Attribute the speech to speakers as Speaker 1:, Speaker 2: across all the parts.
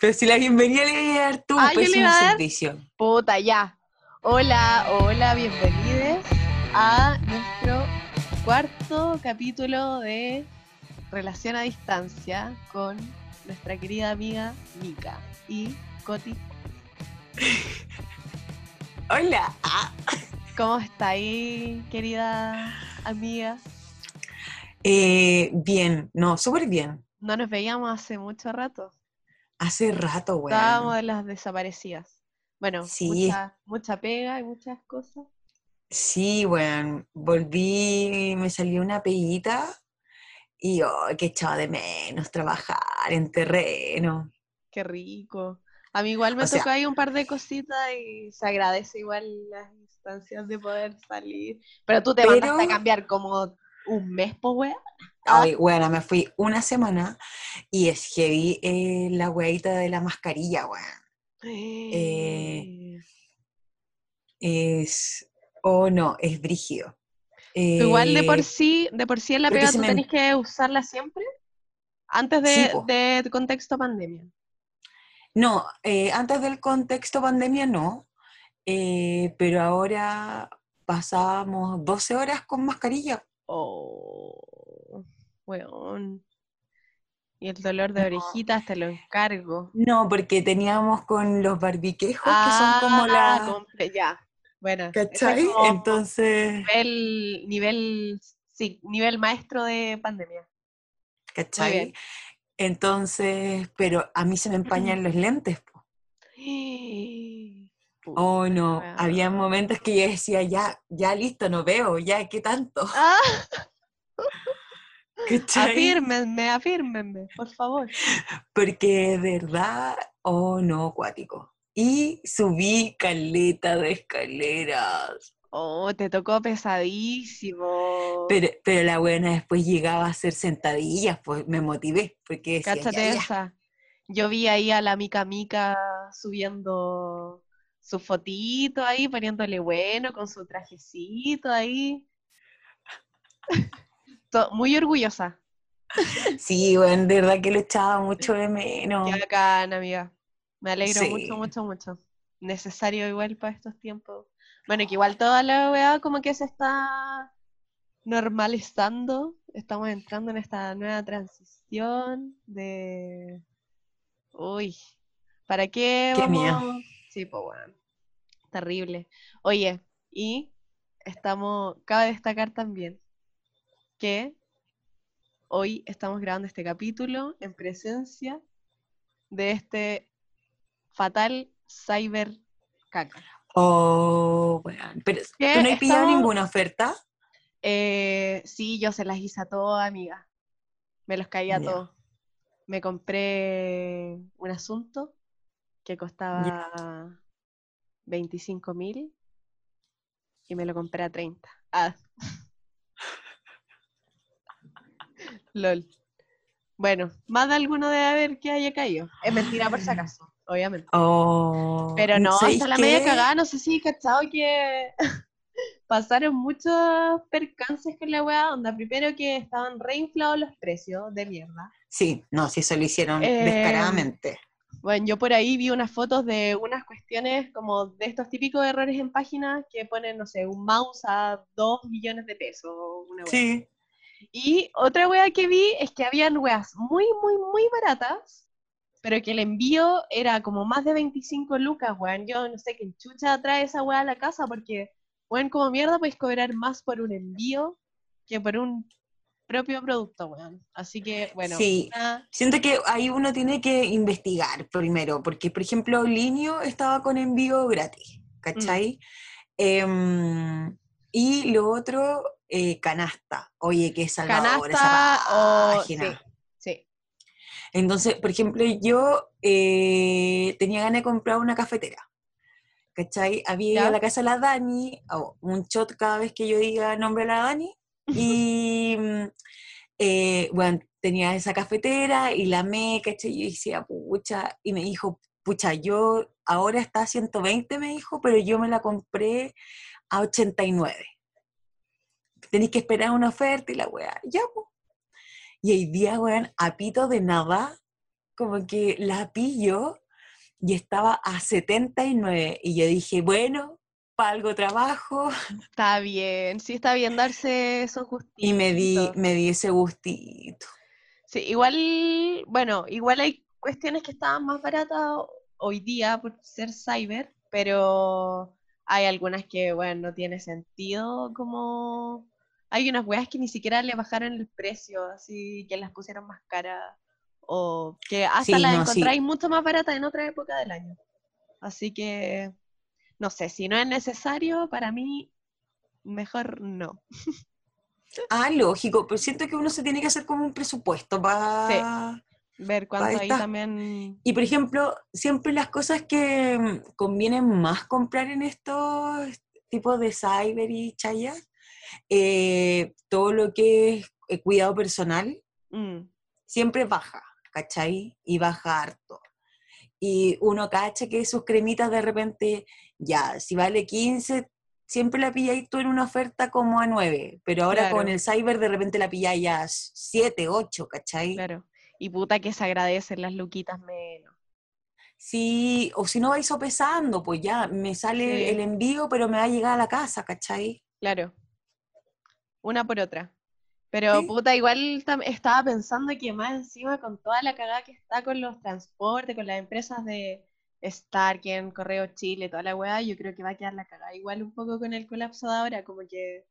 Speaker 1: Pero si la bienvenida le a dar tú,
Speaker 2: Ah,
Speaker 1: pésimo
Speaker 2: iba a dar.
Speaker 1: servicio.
Speaker 2: Puta, ya. Hola, hola, bienvenidos a nuestro cuarto capítulo de Relación a Distancia con nuestra querida amiga Mika y Coti.
Speaker 1: Hola.
Speaker 2: ¿Cómo está ahí, querida amiga?
Speaker 1: Eh, bien, no, súper bien.
Speaker 2: No nos veíamos hace mucho rato.
Speaker 1: Hace rato, weón.
Speaker 2: Estábamos de las desaparecidas. Bueno,
Speaker 1: Sí.
Speaker 2: mucha, mucha pega y muchas cosas.
Speaker 1: Sí, weón. Volví, me salió una peguita y oh, que echaba de menos trabajar en terreno.
Speaker 2: Qué rico. A mí igual me
Speaker 1: O sea-
Speaker 2: tocó ahí un par de cositas y se agradece igual las instancias de poder salir. Pero tú te
Speaker 1: Pero-
Speaker 2: mandaste a cambiar como un mes, pues, wea.
Speaker 1: Ay, weón, me fui una semana y es heavy eh, la weadita de la mascarilla, weón. Eh, Es, oh no, es brígido.
Speaker 2: igual de por
Speaker 1: Eh,
Speaker 2: sí, de por sí en la pega tú
Speaker 1: me-
Speaker 2: tenés que usarla siempre antes de,
Speaker 1: po.
Speaker 2: de contexto pandemia.
Speaker 1: No, eh, antes del contexto pandemia no, eh, pero ahora pasábamos 12 horas con mascarilla.
Speaker 2: Oh, weón. Y el dolor de
Speaker 1: No.
Speaker 2: orejitas te lo encargo.
Speaker 1: No, porque teníamos con los barbiquejos, que son como
Speaker 2: Ah,
Speaker 1: la...
Speaker 2: ya. Bueno, es
Speaker 1: ¿Cachai? Entonces,
Speaker 2: nivel, nivel, sí, nivel maestro de pandemia.
Speaker 1: ¿cachai? Entonces, pero a mí se me empañan los lentes. po. Oh, no, había momentos que yo decía, ya, ya listo, no veo, ya, ¿qué tanto?
Speaker 2: Ah, afírmenme, afírmenme, por favor.
Speaker 1: Porque de verdad, oh no, cuático. Y subí caleta de escaleras.
Speaker 2: Oh, te tocó pesadísimo.
Speaker 1: Pero, pero la buena después llegaba a hacer sentadillas, pues me motivé, porque decía,
Speaker 2: Cáchate
Speaker 1: ya, ya.
Speaker 2: esa. Yo vi ahí a la Mica Mica subiendo su fotito ahí, poniéndole bueno con su trajecito ahí. Muy orgullosa.
Speaker 1: Sí, bueno, de verdad que lo echaba mucho de menos.
Speaker 2: Qué bacán, amiga. Me alegro
Speaker 1: Sí.
Speaker 2: mucho, mucho, mucho. Necesario igual para estos tiempos. Bueno, que igual toda la weá como que se está normalizando. Estamos entrando en esta nueva transición de... Uy, ¿para qué
Speaker 1: Qué
Speaker 2: vamos? Sí, pues bueno. Terrible. Oye, y estamos, cabe destacar también que hoy estamos grabando este capítulo en presencia de este fatal cyber caca.
Speaker 1: Oh, bueno. Pero. ¿tú no has pillado ninguna oferta?
Speaker 2: Eh, sí, yo se las hice a todas, amiga. Me los caí a todos. Me compré un asunto que costaba 25 mil y me lo compré a 30. Ah. LOL. Bueno, más de alguno debe haber que haya caído. Es mentira por si acaso, obviamente.
Speaker 1: Oh,
Speaker 2: Pero no,
Speaker 1: ¿sabéis
Speaker 2: hasta la media cagada, no sé si cachado que pasaron muchos percances con la weá, onda, primero que estaban reinflados los precios de mierda.
Speaker 1: Sí, no, sí, eso lo hicieron
Speaker 2: Eh,
Speaker 1: descaradamente.
Speaker 2: Bueno, yo por ahí vi unas fotos de unas cuestiones como de estos típicos errores en páginas que ponen, no sé, un mouse a 2 millones de pesos. Una.
Speaker 1: Sí.
Speaker 2: Y otra wea que vi es que habían weas muy, muy, muy baratas, pero que el envío era como más de 25 lucas, weón. Yo no sé qué chucha trae esa wea a la casa porque, weón, como mierda podéis cobrar más por un envío que por un propio producto, weón. Así que, bueno,
Speaker 1: Sí.
Speaker 2: una-
Speaker 1: Siento que ahí uno tiene que investigar primero, porque por ejemplo Linio estaba con envío gratis, ¿cachai? Em, y lo otro, eh, canasta. Oye, qué salvador esa
Speaker 2: canasta o... Sí,
Speaker 1: página.
Speaker 2: sí.
Speaker 1: Entonces, por ejemplo, yo eh, tenía ganas de comprar una cafetera. ¿Cachai? Había ido a la casa de la Dani, un shot cada vez que yo diga nombre de la Dani, y mm, eh, bueno, tenía esa cafetera y la me, ¿cachai? Y yo decía, pucha, y me dijo, pucha, yo ahora está a 120, me dijo, pero yo me la compré a 89. Tenéis que esperar una oferta y la weá, ya, pues. Y hoy día, weón, a pito de nada, como que la pillo y estaba a 79 y yo dije, bueno, para algo trabajo
Speaker 2: Está bien, sí está bien darse esos gustitos.
Speaker 1: y me di, me di ese gustito.
Speaker 2: Sí, igual, bueno, igual hay cuestiones que estaban más baratas hoy día por ser cyber, pero hay algunas que, bueno, no tiene sentido como... Hay unas weas que ni siquiera le bajaron el precio, así que las pusieron más caras. O que hasta
Speaker 1: Sí,
Speaker 2: las
Speaker 1: no, sí.
Speaker 2: encontráis mucho más baratas en otra época del año. Así que, no sé, si no es necesario, para mí, mejor no.
Speaker 1: Ah, lógico, pero siento que uno se tiene que hacer como un presupuesto para...
Speaker 2: Ver cuánto ahí también...
Speaker 1: Y por ejemplo, siempre las cosas que mm, convienen más comprar en estos tipos de cyber y chayas, eh, todo lo que es eh, cuidado personal,
Speaker 2: mm,
Speaker 1: siempre baja, ¿cachai? Y baja harto. Y uno cacha que sus cremitas de repente, ya, si vale 15, siempre la pilláis tú en una oferta como a 9, pero ahora con el cyber de repente la pilláis a 7, 8, ¿cachai?
Speaker 2: claro. Y puta que se agradecen las luquitas menos.
Speaker 1: Sí, o si no vais sopesando, pues ya, me sale
Speaker 2: Sí.
Speaker 1: el envío, pero me va a llegar a la casa, ¿cachai?
Speaker 2: Claro. Una por otra. Pero
Speaker 1: Sí.
Speaker 2: puta, igual estaba pensando que más encima con toda la cagada que está con los transportes, con las empresas de Starken, Correo Chile, toda la weá, yo creo que va a quedar la cagada igual un poco con el colapso de ahora, como que...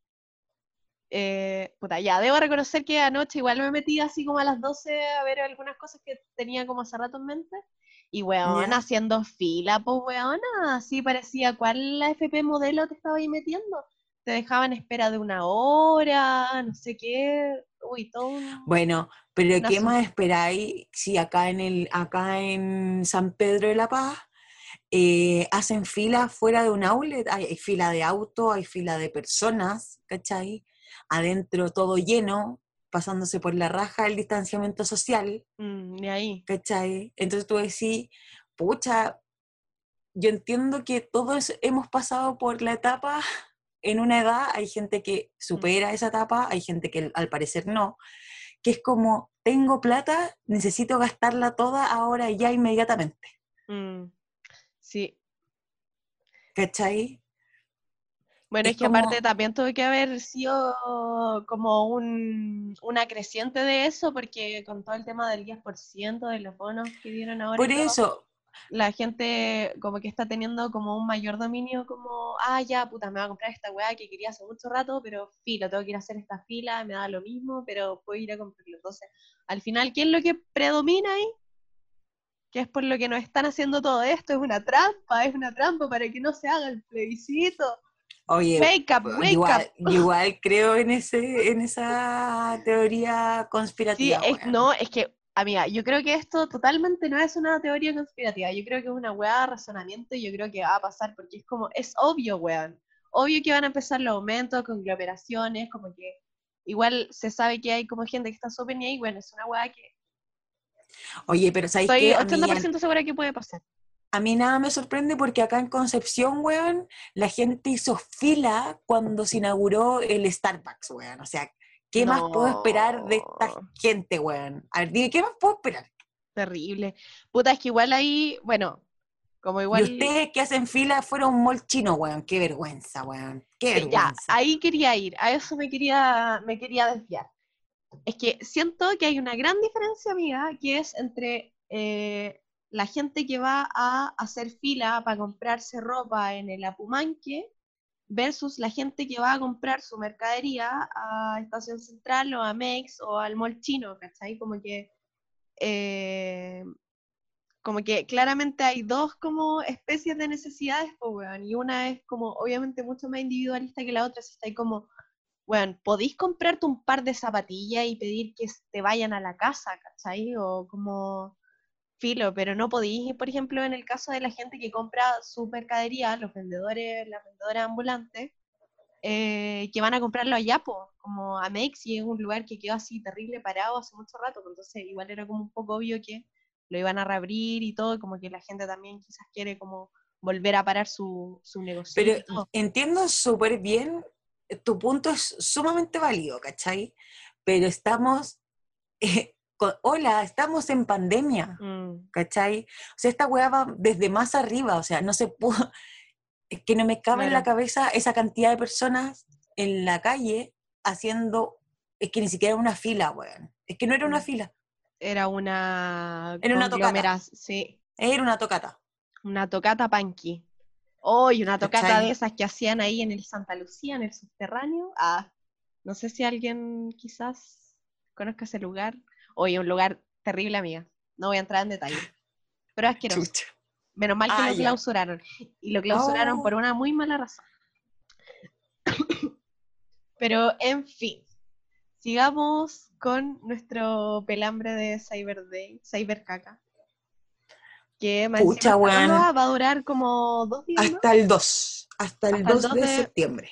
Speaker 2: eh, puta, ya, debo reconocer que anoche igual me metí así como a las 12 a ver algunas cosas que tenía como hace rato en mente. Y weón,
Speaker 1: Ya.
Speaker 2: haciendo fila, pues weón, así parecía, ¿cuál la FP modelo te estaba ahí metiendo? Te dejaban espera de una hora, no sé qué. Uy, todo un...
Speaker 1: Bueno, pero ¿qué más esperáis si acá en, el, acá en San Pedro de la Paz eh, hacen fila fuera de un outlet? Hay, hay fila de auto, hay fila de personas, ¿cachai? Adentro todo lleno, pasándose por la raja el distanciamiento social.
Speaker 2: Mm, ni ahí.
Speaker 1: ¿cachai? Entonces tú decís, pucha, yo entiendo que todos hemos pasado por la etapa en una edad, hay gente que supera esa etapa, hay gente que al parecer no, que es como, tengo plata, necesito gastarla toda ahora ya inmediatamente,
Speaker 2: Mm, sí.
Speaker 1: ¿cachai?
Speaker 2: Bueno,
Speaker 1: Es
Speaker 2: es que aparte también tuve que haber sido como un, una creciente de eso, porque con todo el tema del 10% de los bonos que dieron ahora, y
Speaker 1: Por eso,
Speaker 2: la gente como que está teniendo como un mayor dominio, como, ah, ya, puta, me voy a comprar esta weá que quería hace mucho rato, pero filo, tengo que ir a hacer esta fila, me da lo mismo, pero puedo ir a comprarlo. Entonces, al final, ¿qué es lo que predomina ahí? Que es por lo que nos están haciendo todo esto, es una trampa, es una trampa para que no se haga el plebiscito.
Speaker 1: oye,
Speaker 2: Wake up, wake
Speaker 1: igual,
Speaker 2: up.
Speaker 1: igual creo en, ese, en esa teoría
Speaker 2: Sí,
Speaker 1: conspirativa.
Speaker 2: es, no, es que, amiga, yo creo que esto totalmente no es una teoría conspirativa, yo creo que es una weá de razonamiento y yo creo que va a pasar porque es como, es obvio, weón, obvio que van a empezar los aumentos, conglomeraciones, como que igual se sabe que hay como gente que está súper ni ahí, bueno, es una weá que
Speaker 1: Oye, pero ¿sabéis
Speaker 2: estoy
Speaker 1: qué? A mí ya-
Speaker 2: 80% segura que puede pasar.
Speaker 1: A mí nada me sorprende porque acá en Concepción, weón, la gente hizo fila cuando se inauguró el Starbucks, weón. O sea, ¿qué más puedo esperar de esta gente, weón? A ver, dime, ¿qué más puedo esperar?
Speaker 2: Terrible. Puta, es que igual ahí, bueno, como igual...
Speaker 1: Y ustedes que hacen fila fueron un mall chino, weón. Qué vergüenza, weón. Qué
Speaker 2: ya,
Speaker 1: vergüenza.
Speaker 2: ahí quería ir, a eso me quería, me quería desviar. Es que siento que hay una gran diferencia, amiga, que es entre eh, la gente que va a hacer fila para comprarse ropa en el Apumanque versus la gente que va a comprar su mercadería a Estación Central o a Mex o al mall chino, ¿cachai? Como que eh, como que claramente hay dos como especies de necesidades, pues, weón, y una es como obviamente mucho más individualista que la otra, si está ahí como, weón, podéis comprarte un par de zapatillas y pedir que te vayan a la casa, ¿cachai? O como filo, pero no podéis, por ejemplo, en el caso de la gente que compra su mercadería, los vendedores, las vendedoras ambulantes, eh, que van a comprarlo allá, pues, como a Mex, y es un lugar que quedó así terrible parado hace mucho rato, pues, entonces igual era como un poco obvio que lo iban a reabrir y todo, como que la gente también quizás quiere como volver a parar su, su negocio.
Speaker 1: Pero entiendo súper bien, tu punto es sumamente válido, ¿cachai? Pero estamos eh, hola, estamos en pandemia,
Speaker 2: Mm,
Speaker 1: ¿cachai? O sea, esta weá va desde más arriba, o sea, no se pudo, es que no me cabe en la cabeza esa cantidad de personas en la calle haciendo, es que ni siquiera una fila, weón. Es que no era una
Speaker 2: Mm.
Speaker 1: fila,
Speaker 2: Era una
Speaker 1: Era una tocata.
Speaker 2: sí,
Speaker 1: era una tocata.
Speaker 2: una tocata punky. Oh, y una tocata
Speaker 1: ¿Cachai?
Speaker 2: de esas que hacían ahí en el Santa Lucía, en el subterráneo. Ah, no sé si alguien quizás conozca ese lugar. Oye, un lugar terrible, amiga. No voy a entrar en detalle. Pero asqueroso.
Speaker 1: Chucha.
Speaker 2: Menos mal que
Speaker 1: Ah,
Speaker 2: lo clausuraron. Y lo clausuraron
Speaker 1: Oh.
Speaker 2: por una muy mala razón. Pero, en fin. Sigamos con nuestro pelambre de Cyber Day, Cyber Caca. Que
Speaker 1: Pucha,
Speaker 2: va a durar como dos días, ¿no?
Speaker 1: Hasta el 2, hasta el
Speaker 2: Hasta el
Speaker 1: 2
Speaker 2: 2
Speaker 1: de,
Speaker 2: de-
Speaker 1: septiembre.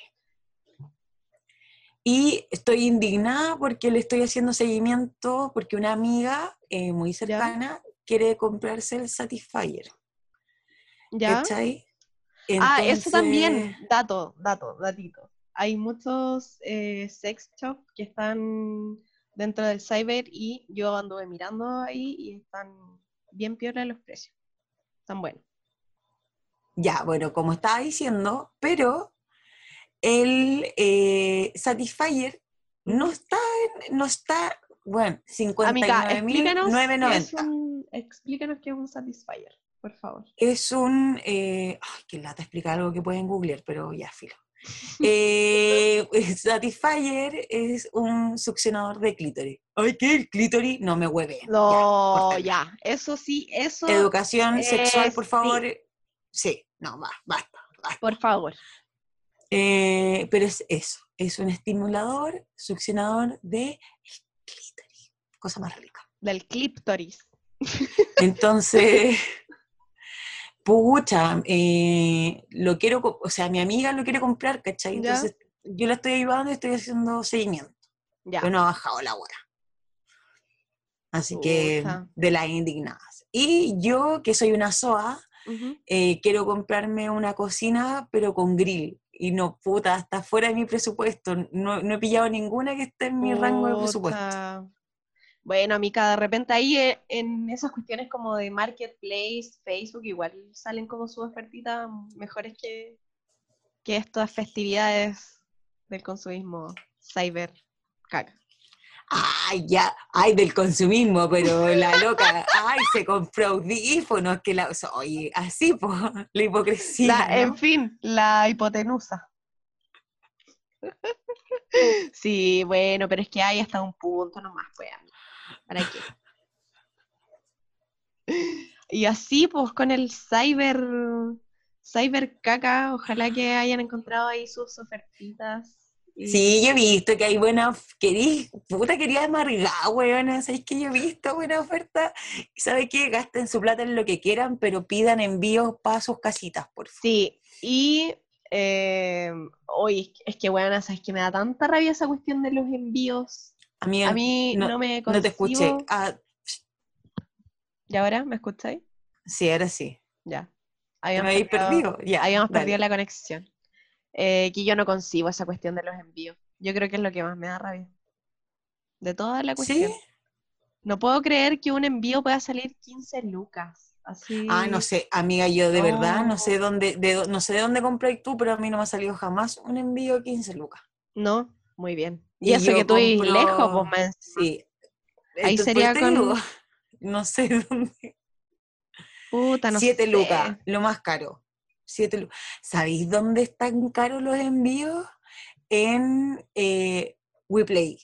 Speaker 1: Y estoy indignada porque le estoy haciendo seguimiento, porque una amiga eh, muy cercana quiere comprarse el Satisfyer.
Speaker 2: ¿Ya?
Speaker 1: ¿Cachai?
Speaker 2: Ah, eso también,
Speaker 1: Entonces,
Speaker 2: dato, dato, datito. Hay muchos eh, sex shop que están dentro del cyber y yo anduve mirando ahí y están bien piola los precios. Están buenos.
Speaker 1: Ya, bueno, como estaba diciendo, pero el eh, Satisfyer no está, en- no está, bueno,
Speaker 2: Amiga, explícanos, qué es
Speaker 1: 59.990.
Speaker 2: un, explícanos qué es un Satisfyer, por favor.
Speaker 1: Es un. Eh, ay, qué lata explicar algo que pueden googlear, pero ya, filo. Eh, Satisfyer es un succionador de clítoris. Ay, ¿qué? ¿El clítoris? No me hueve.
Speaker 2: No, ya, eso sí, eso,
Speaker 1: Educación
Speaker 2: eh,
Speaker 1: sexual, por
Speaker 2: sí.
Speaker 1: favor. Sí, no, va, basta. basta.
Speaker 2: por favor.
Speaker 1: Eh, pero es eso, es un estimulador, succionador de clítoris. Cosa más rica.
Speaker 2: Del Cliptoris.
Speaker 1: Entonces, pucha, eh, lo quiero, o sea, mi amiga lo quiere comprar, ¿cachai?
Speaker 2: Ya.
Speaker 1: Entonces, yo la estoy ayudando y estoy haciendo seguimiento,
Speaker 2: Ya.
Speaker 1: pero no ha bajado la hora. Así que, de las indignadas. Y yo, que soy una SOA, eh, quiero comprarme una cocina, pero con grill. Y no, puta, está fuera de mi presupuesto. No, no he pillado ninguna que esté en mi rango de presupuesto.
Speaker 2: Bueno, a mí cada de repente ahí eh, en esas cuestiones como de marketplace, Facebook, igual salen como sus ofertitas mejores que, que estas festividades del consumismo cyber caca.
Speaker 1: Ay, ya, ay, del consumismo, pero la loca, ay, se compró audífonos, que la, oye, así, po, la hipocresía,
Speaker 2: La-
Speaker 1: ¿no?
Speaker 2: En fin, la hipotenusa. Sí, bueno, pero es que hay hasta un punto nomás, pues. ¿Para qué? Y así, pues, con el cyber, cyber caca, ojalá que hayan encontrado ahí sus ofertitas. Y-
Speaker 1: Sí, yo he visto que hay buena, querí, puta, quería amargar, weón, ¿sabéis que yo he visto buena oferta? ¿Sabe qué? Gasten su plata en lo que quieran, pero pidan envíos para sus casitas, por favor.
Speaker 2: Sí, y eh, hoy es que, bueno, sabes que me da tanta rabia esa cuestión de los envíos.
Speaker 1: Amiga,
Speaker 2: A mí no,
Speaker 1: no-
Speaker 2: me
Speaker 1: no te escuché. Ah,
Speaker 2: ¿Y ahora me escucháis?
Speaker 1: sí, ahora sí.
Speaker 2: Ya.
Speaker 1: ¿Me habéis
Speaker 2: perdido-
Speaker 1: perdido? Ya,
Speaker 2: habíamos
Speaker 1: dale.
Speaker 2: perdido la conexión. Eh, que yo no concibo esa cuestión de los envíos. Yo creo que es lo que más me da rabia. De toda la cuestión.
Speaker 1: ¿Sí?
Speaker 2: No puedo creer que un envío pueda salir 15 lucas. Así.
Speaker 1: Ah, no sé, amiga, yo de verdad no sé dónde, de, no sé de dónde compré tú, pero a mí no me ha salido jamás un envío de 15 lucas.
Speaker 2: No, muy bien. Y,
Speaker 1: Y
Speaker 2: eso que tú
Speaker 1: compro-
Speaker 2: lejos, pues, más encima.
Speaker 1: Sí.
Speaker 2: Ahí
Speaker 1: Entonces,
Speaker 2: sería
Speaker 1: te
Speaker 2: con-
Speaker 1: no sé dónde.
Speaker 2: Puta, no
Speaker 1: Siete
Speaker 2: sé.
Speaker 1: lucas, lo más caro. Siete lucas. ¿Sabéis dónde están caros los envíos? En eh, WePlay,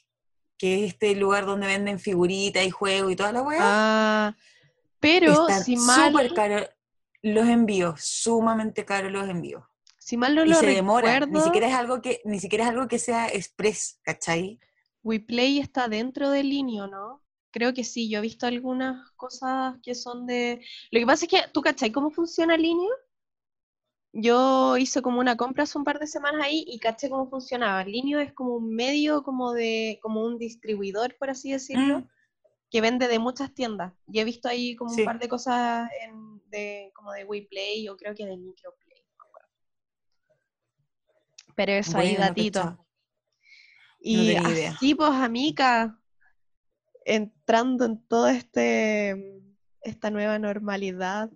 Speaker 1: que es este lugar donde venden figuritas y juegos y toda la weá.
Speaker 2: Ah, pero
Speaker 1: Están
Speaker 2: si mal,
Speaker 1: súper caros los envíos, sumamente caros los envíos.
Speaker 2: si mal no
Speaker 1: y
Speaker 2: lo
Speaker 1: se demora. Ni siquiera es algo que, ni siquiera es algo que sea express, ¿cachai?
Speaker 2: WePlay está dentro del Linio, ¿no? Creo que sí, yo he visto algunas cosas que son de... Lo que pasa es que, ¿tú cachai cómo funciona Linio? Yo hice como una compra hace un par de semanas ahí y caché cómo funcionaba. Linio es como un medio, como de, como un distribuidor, por así decirlo,
Speaker 1: Mm,
Speaker 2: que vende de muchas tiendas. Y he visto ahí como
Speaker 1: Sí.
Speaker 2: un par de cosas en- de, como de WePlay o creo que de Microplay. no. Pero eso ahí, datito. Y
Speaker 1: idea.
Speaker 2: así, pues, amiga, entrando en todo este esta nueva normalidad,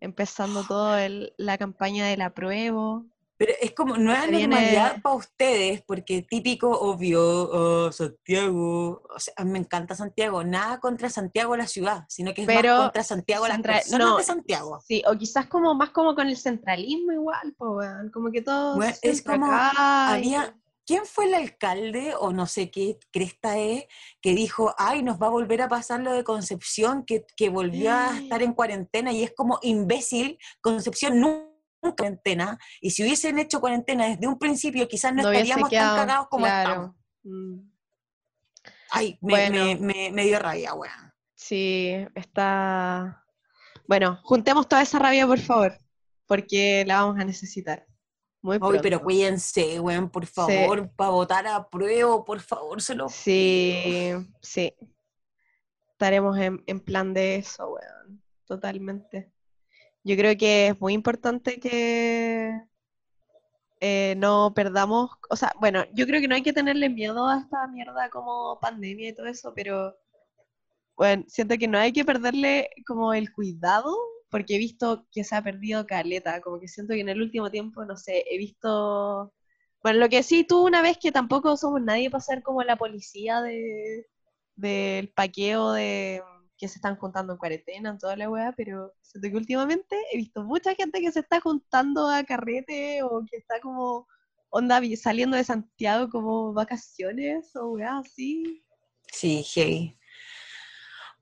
Speaker 2: empezando todo el- la campaña del apruebo.
Speaker 1: Pero es como nueva
Speaker 2: Se viene-
Speaker 1: normalidad para ustedes, porque típico, obvio, oh, Santiago. O sea, me encanta Santiago. Nada contra Santiago la ciudad, sino que es
Speaker 2: Pero
Speaker 1: más contra Santiago personas
Speaker 2: no,
Speaker 1: de Santiago.
Speaker 2: Sí, o quizás como más como con el centralismo igual, como que todo
Speaker 1: Bueno, es como
Speaker 2: acá
Speaker 1: Había, ¿quién fue el alcalde o no sé qué cresta es que dijo, ay, nos va a volver a pasar lo de Concepción, que, que volvió a estar en cuarentena y es como imbécil, Concepción nunca en cuarentena, y si hubiesen hecho cuarentena desde un principio, quizás no, estaríamos
Speaker 2: quedado,
Speaker 1: tan cagados como
Speaker 2: claro.
Speaker 1: estamos.
Speaker 2: Mm.
Speaker 1: Ay, me,
Speaker 2: Bueno.
Speaker 1: me, me- me dio rabia, weón.
Speaker 2: Sí, está. Bueno, juntemos toda esa rabia, por favor, porque la vamos a necesitar. Muy
Speaker 1: pero cuídense, weón, por favor, para votar a prueba, por favor, se lo
Speaker 2: Sí, sí. Estaremos en, en plan de eso, weón. Totalmente. Yo creo que es muy importante que eh, no perdamos, o sea, bueno, yo creo que no hay que tenerle miedo a esta mierda como pandemia y todo eso, pero bueno, siento que no hay que perderle como el cuidado, porque he visto que se ha perdido caleta, como que siento que en el último tiempo, no sé, he visto, bueno, lo que sí tú una vez que tampoco somos nadie para ser como la policía de del paqueo de que se están juntando en cuarentena, en toda la weá, pero siento que últimamente he visto mucha gente que se está juntando a carrete o que está como onda saliendo de Santiago como vacaciones o weá así.
Speaker 1: Sí, hey.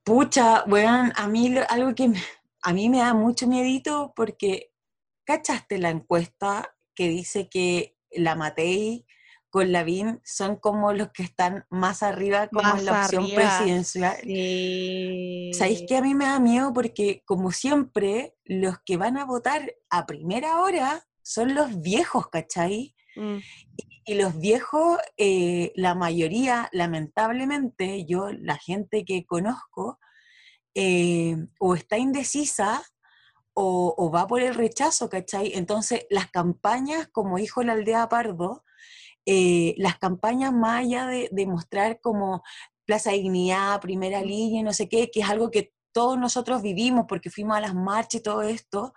Speaker 1: Pucha, weón, a mí algo que me- a mí me da mucho miedito porque ¿cachaste la encuesta que dice que la Matei con Lavín son como los que están más arriba como en la opción
Speaker 2: arriba,
Speaker 1: presidencial?
Speaker 2: Sí.
Speaker 1: ¿Sabéis que a mí me da miedo? Porque, como siempre, los que van a votar a primera hora son los viejos, ¿cachai?
Speaker 2: Mm,
Speaker 1: Y los viejos, eh, la mayoría, lamentablemente, yo, la gente que conozco, eh, o está indecisa o, o va por el rechazo, ¿cachai? Entonces, las campañas, como dijo la aldea Pardo, eh, las campañas más allá de, de mostrar como Plaza Dignidad, primera línea, no sé qué, que es algo que todos nosotros vivimos porque fuimos a las marchas y todo esto,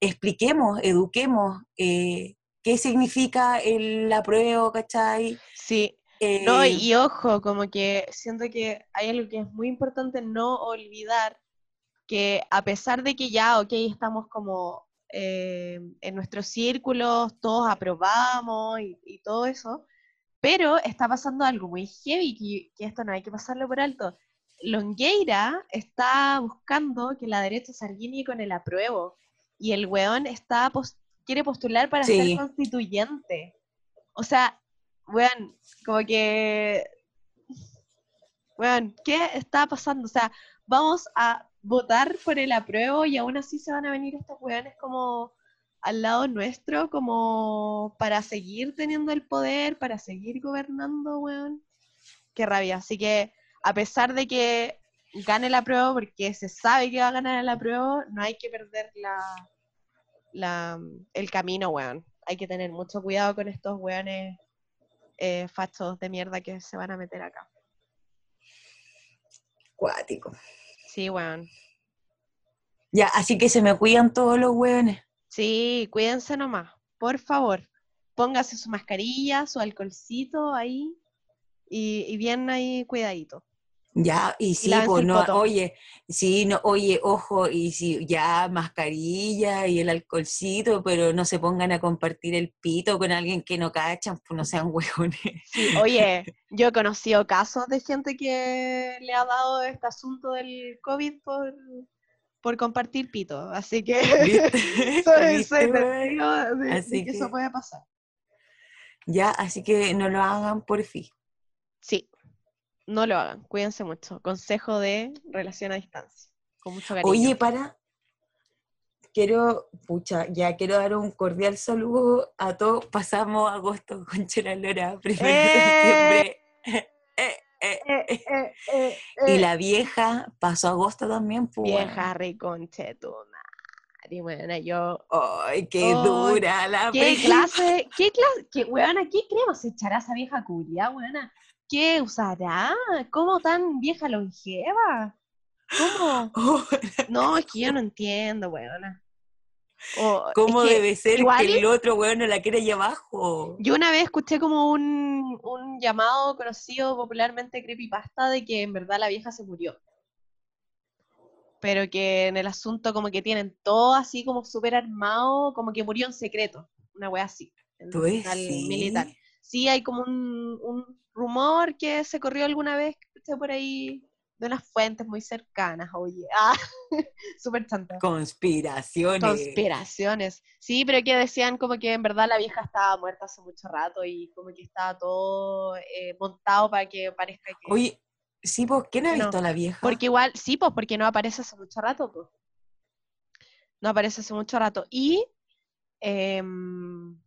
Speaker 1: expliquemos, eduquemos eh, qué significa el apruebo, ¿cachai?
Speaker 2: Sí, no,
Speaker 1: Eh,
Speaker 2: y ojo, como que siento que hay algo que es muy importante no olvidar, que a pesar de que ya, ok, estamos como eh, en nuestros círculos, todos aprobamos y, y todo eso, pero está pasando algo muy heavy, que, que esto no hay que pasarlo por alto. Longueira está buscando que la derecha alinee con el apruebo, y el weón está pos- quiere postular para
Speaker 1: Sí.
Speaker 2: ser constituyente. O sea, weón, como que. Weón, ¿qué está pasando? O sea, vamos a votar por el apruebo y aún así se van a venir estos weones como al lado nuestro, como para seguir teniendo el poder, para seguir gobernando, weón. Qué rabia. Así que, a pesar de que gane el apruebo, porque se sabe que va a ganar el apruebo, no hay que perder la, la, el camino, weón. Hay que tener mucho cuidado con estos weones eh, fachos de mierda que se van a meter acá.
Speaker 1: cuático.
Speaker 2: Sí, weón.
Speaker 1: Ya, así que se me cuidan todos los hueones.
Speaker 2: Sí, cuídense nomás, por favor. Póngase su mascarilla, su alcoholcito ahí y, y bien ahí cuidadito.
Speaker 1: Ya, y sí, pues no, oye, sí, no, oye, ojo, y si ya mascarilla y el alcoholcito, pero no se pongan a compartir el pito con alguien que no cachan, pues no sean hueones.
Speaker 2: Sí, oye, yo he conocido casos de gente que le ha dado este asunto del COVID por, por compartir pito, así que
Speaker 1: Así
Speaker 2: que eso
Speaker 1: que-
Speaker 2: puede pasar.
Speaker 1: Ya, así que no lo hagan por fin.
Speaker 2: Sí, no lo hagan, cuídense mucho. Consejo de relación a distancia, con mucho cariño.
Speaker 1: Oye, para, quiero, pucha, ya quiero dar un cordial saludo a todos. Pasamos agosto con Chela Lora, primero de septiembre. Eh, eh,
Speaker 2: Eh,
Speaker 1: eh.
Speaker 2: eh, eh,
Speaker 1: Y la vieja pasó agosto también, pues.
Speaker 2: vieja riconche tu madre, buena, yo
Speaker 1: Ay, qué
Speaker 2: Ay,
Speaker 1: dura la
Speaker 2: ¿Qué clase, qué clase, qué weona, qué crema se echará esa vieja culia, weona? ¿Qué usará? ¿Cómo tan vieja longeva? ¿Cómo?
Speaker 1: Oh,
Speaker 2: No, es que yo no entiendo, weona. Es
Speaker 1: ¿Cómo
Speaker 2: que
Speaker 1: debe ser
Speaker 2: igual-
Speaker 1: que el otro weón no la quiere ahí abajo?
Speaker 2: Yo una vez escuché como un, un llamado conocido popularmente creepypasta de que en verdad la vieja se murió. Pero que en el asunto como que tienen todo así como súper armado, como que murió en secreto. Una wea así. En
Speaker 1: ¿Tú
Speaker 2: hospital
Speaker 1: Sí.
Speaker 2: militar. Sí, hay como un, un rumor que se corrió alguna vez, por ahí, de unas fuentes muy cercanas, oye. Ah, súper chanta.
Speaker 1: Conspiraciones.
Speaker 2: Conspiraciones. Sí, pero que decían como que en verdad la vieja estaba muerta hace mucho rato y como que estaba todo eh, montado para que parezca que...
Speaker 1: Oye, sí, ¿por qué no ha
Speaker 2: no.
Speaker 1: visto a la vieja?
Speaker 2: Porque igual, sí, pues porque no aparece hace mucho rato, pues. No aparece hace mucho rato. Y, em,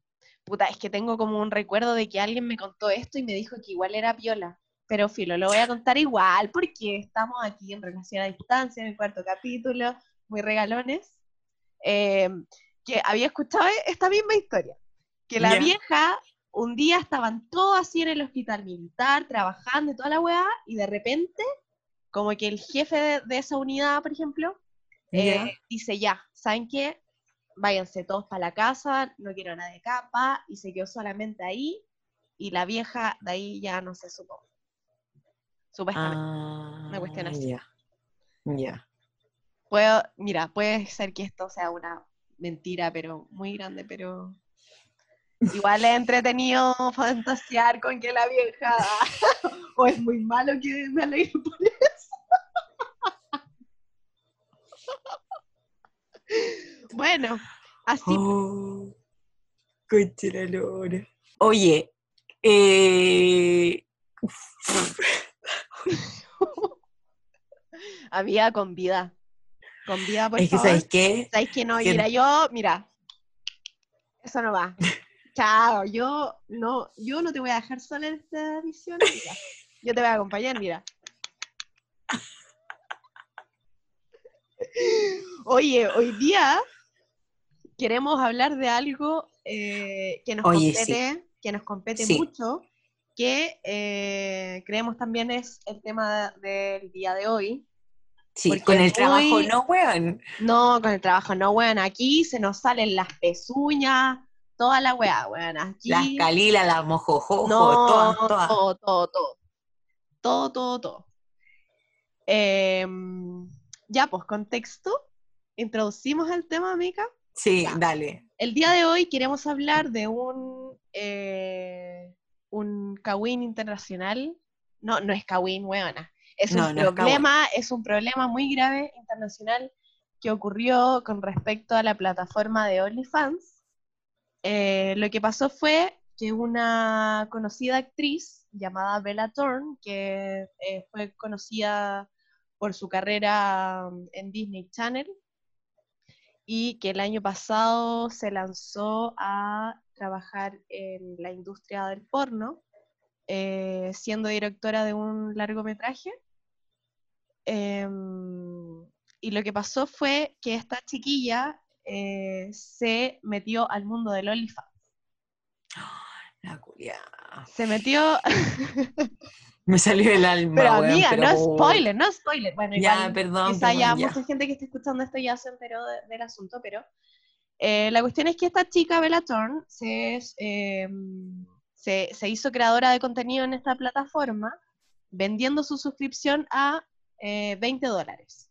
Speaker 2: puta, es que tengo como un recuerdo de que alguien me contó esto y me dijo que igual era piola. Pero filo, lo voy a contar igual porque estamos aquí en Relación a Distancia, en el cuarto capítulo, muy regalones. Em, que había escuchado esta misma historia. Que la vieja, un día estaban todos así en el hospital militar, trabajando y toda la weá, y de repente como que el jefe de, de esa unidad, por ejemplo, eh, dice ya, ¿saben qué? Váyanse todos para la casa, no quiero nada de capa, y se quedó solamente ahí, y la vieja de ahí ya no se supo. Supuestamente.
Speaker 1: Ah,
Speaker 2: una cuestión así.
Speaker 1: Ya.
Speaker 2: Puedo, mira, puede ser que esto sea una mentira, pero muy grande, pero igual es entretenido fantasear con que la vieja, o es muy malo que me alegre por eso. bueno, así
Speaker 1: Oh, la lora. Oye, eh,
Speaker 2: había con vida. Con vida, por
Speaker 1: es que. ¿sabes qué?
Speaker 2: ¿Sabéis que no? Mira, yo, mira, eso no va. Chao, yo no, yo no te voy a dejar sola en esta misión. mira. Yo te voy a acompañar, mira. Oye, hoy día queremos hablar de algo eh, que nos
Speaker 1: Oye, sí.
Speaker 2: compete, que nos compete
Speaker 1: Sí.
Speaker 2: mucho, que eh, creemos también es el tema del día de hoy.
Speaker 1: Sí, con el trabajo no, weón.
Speaker 2: No, con el trabajo no, weón. Aquí se nos salen las pezuñas, toda la weá, weón. Aquí.
Speaker 1: Las calilas, las mojojojo,
Speaker 2: no,
Speaker 1: todas, todas.
Speaker 2: todo, todo, todo. Todo, todo, todo. Em, ya, pues, contexto. Introducimos el tema, Mica.
Speaker 1: Sí,
Speaker 2: Ya.
Speaker 1: dale.
Speaker 2: El día de hoy queremos hablar de un, eh, un Kawin internacional. No, no es Kawin, weona. Es
Speaker 1: No,
Speaker 2: un
Speaker 1: no
Speaker 2: problema, es un problema muy grave internacional que ocurrió con respecto a la plataforma de OnlyFans. Eh, lo que pasó fue que una conocida actriz llamada Bella Thorne, que eh, fue conocida por su carrera mm, en Disney Channel, y que el año pasado se lanzó a trabajar en la industria del porno, eh, siendo directora de un largometraje. Em, y lo que pasó fue que esta chiquilla eh, se metió al mundo del OnlyFans.
Speaker 1: La culia.
Speaker 2: Se metió,
Speaker 1: Me salió el alma,
Speaker 2: pero
Speaker 1: weón,
Speaker 2: amiga,
Speaker 1: pero-
Speaker 2: no spoiler, no spoiler. Bueno,
Speaker 1: Ya,
Speaker 2: igual
Speaker 1: perdón,
Speaker 2: quizá ya
Speaker 1: perdón, ya.
Speaker 2: mucha gente que esté escuchando esto ya se enteró de- del asunto, pero eh, la cuestión es que esta chica, Bella Thorne, se, eh, se, se hizo creadora de contenido en esta plataforma, vendiendo su suscripción a eh, 20 dólares.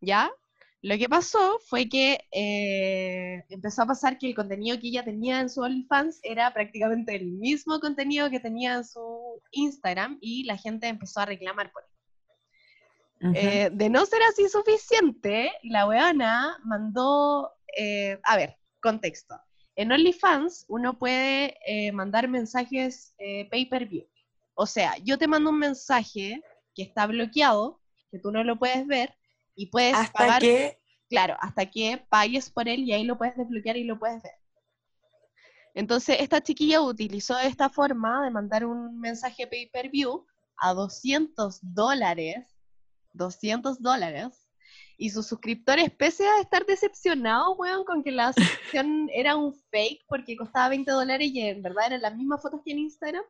Speaker 2: ¿Ya? Lo que pasó fue que eh, empezó a pasar que el contenido que ella tenía en su OnlyFans era prácticamente el mismo contenido que tenía en su Instagram y la gente empezó a reclamar por él.
Speaker 1: Ujú.
Speaker 2: Eh, de no ser así suficiente, la weona mandó, eh, a ver, contexto. En OnlyFans uno puede eh, mandar mensajes pay-per-view. O sea, yo te mando un mensaje que está bloqueado, que tú no lo puedes ver, y puedes
Speaker 1: Hasta
Speaker 2: pagar,
Speaker 1: que
Speaker 2: claro, hasta que pagues por él y ahí lo puedes desbloquear y lo puedes ver. Entonces, esta chiquilla utilizó esta forma de mandar un mensaje pay-per-view a 200 dólares 200 dólares. Y sus suscriptores, pese a estar decepcionados, weón, con que la suscripción era un fake porque costaba 20 dólares y en verdad eran las mismas fotos que en Instagram,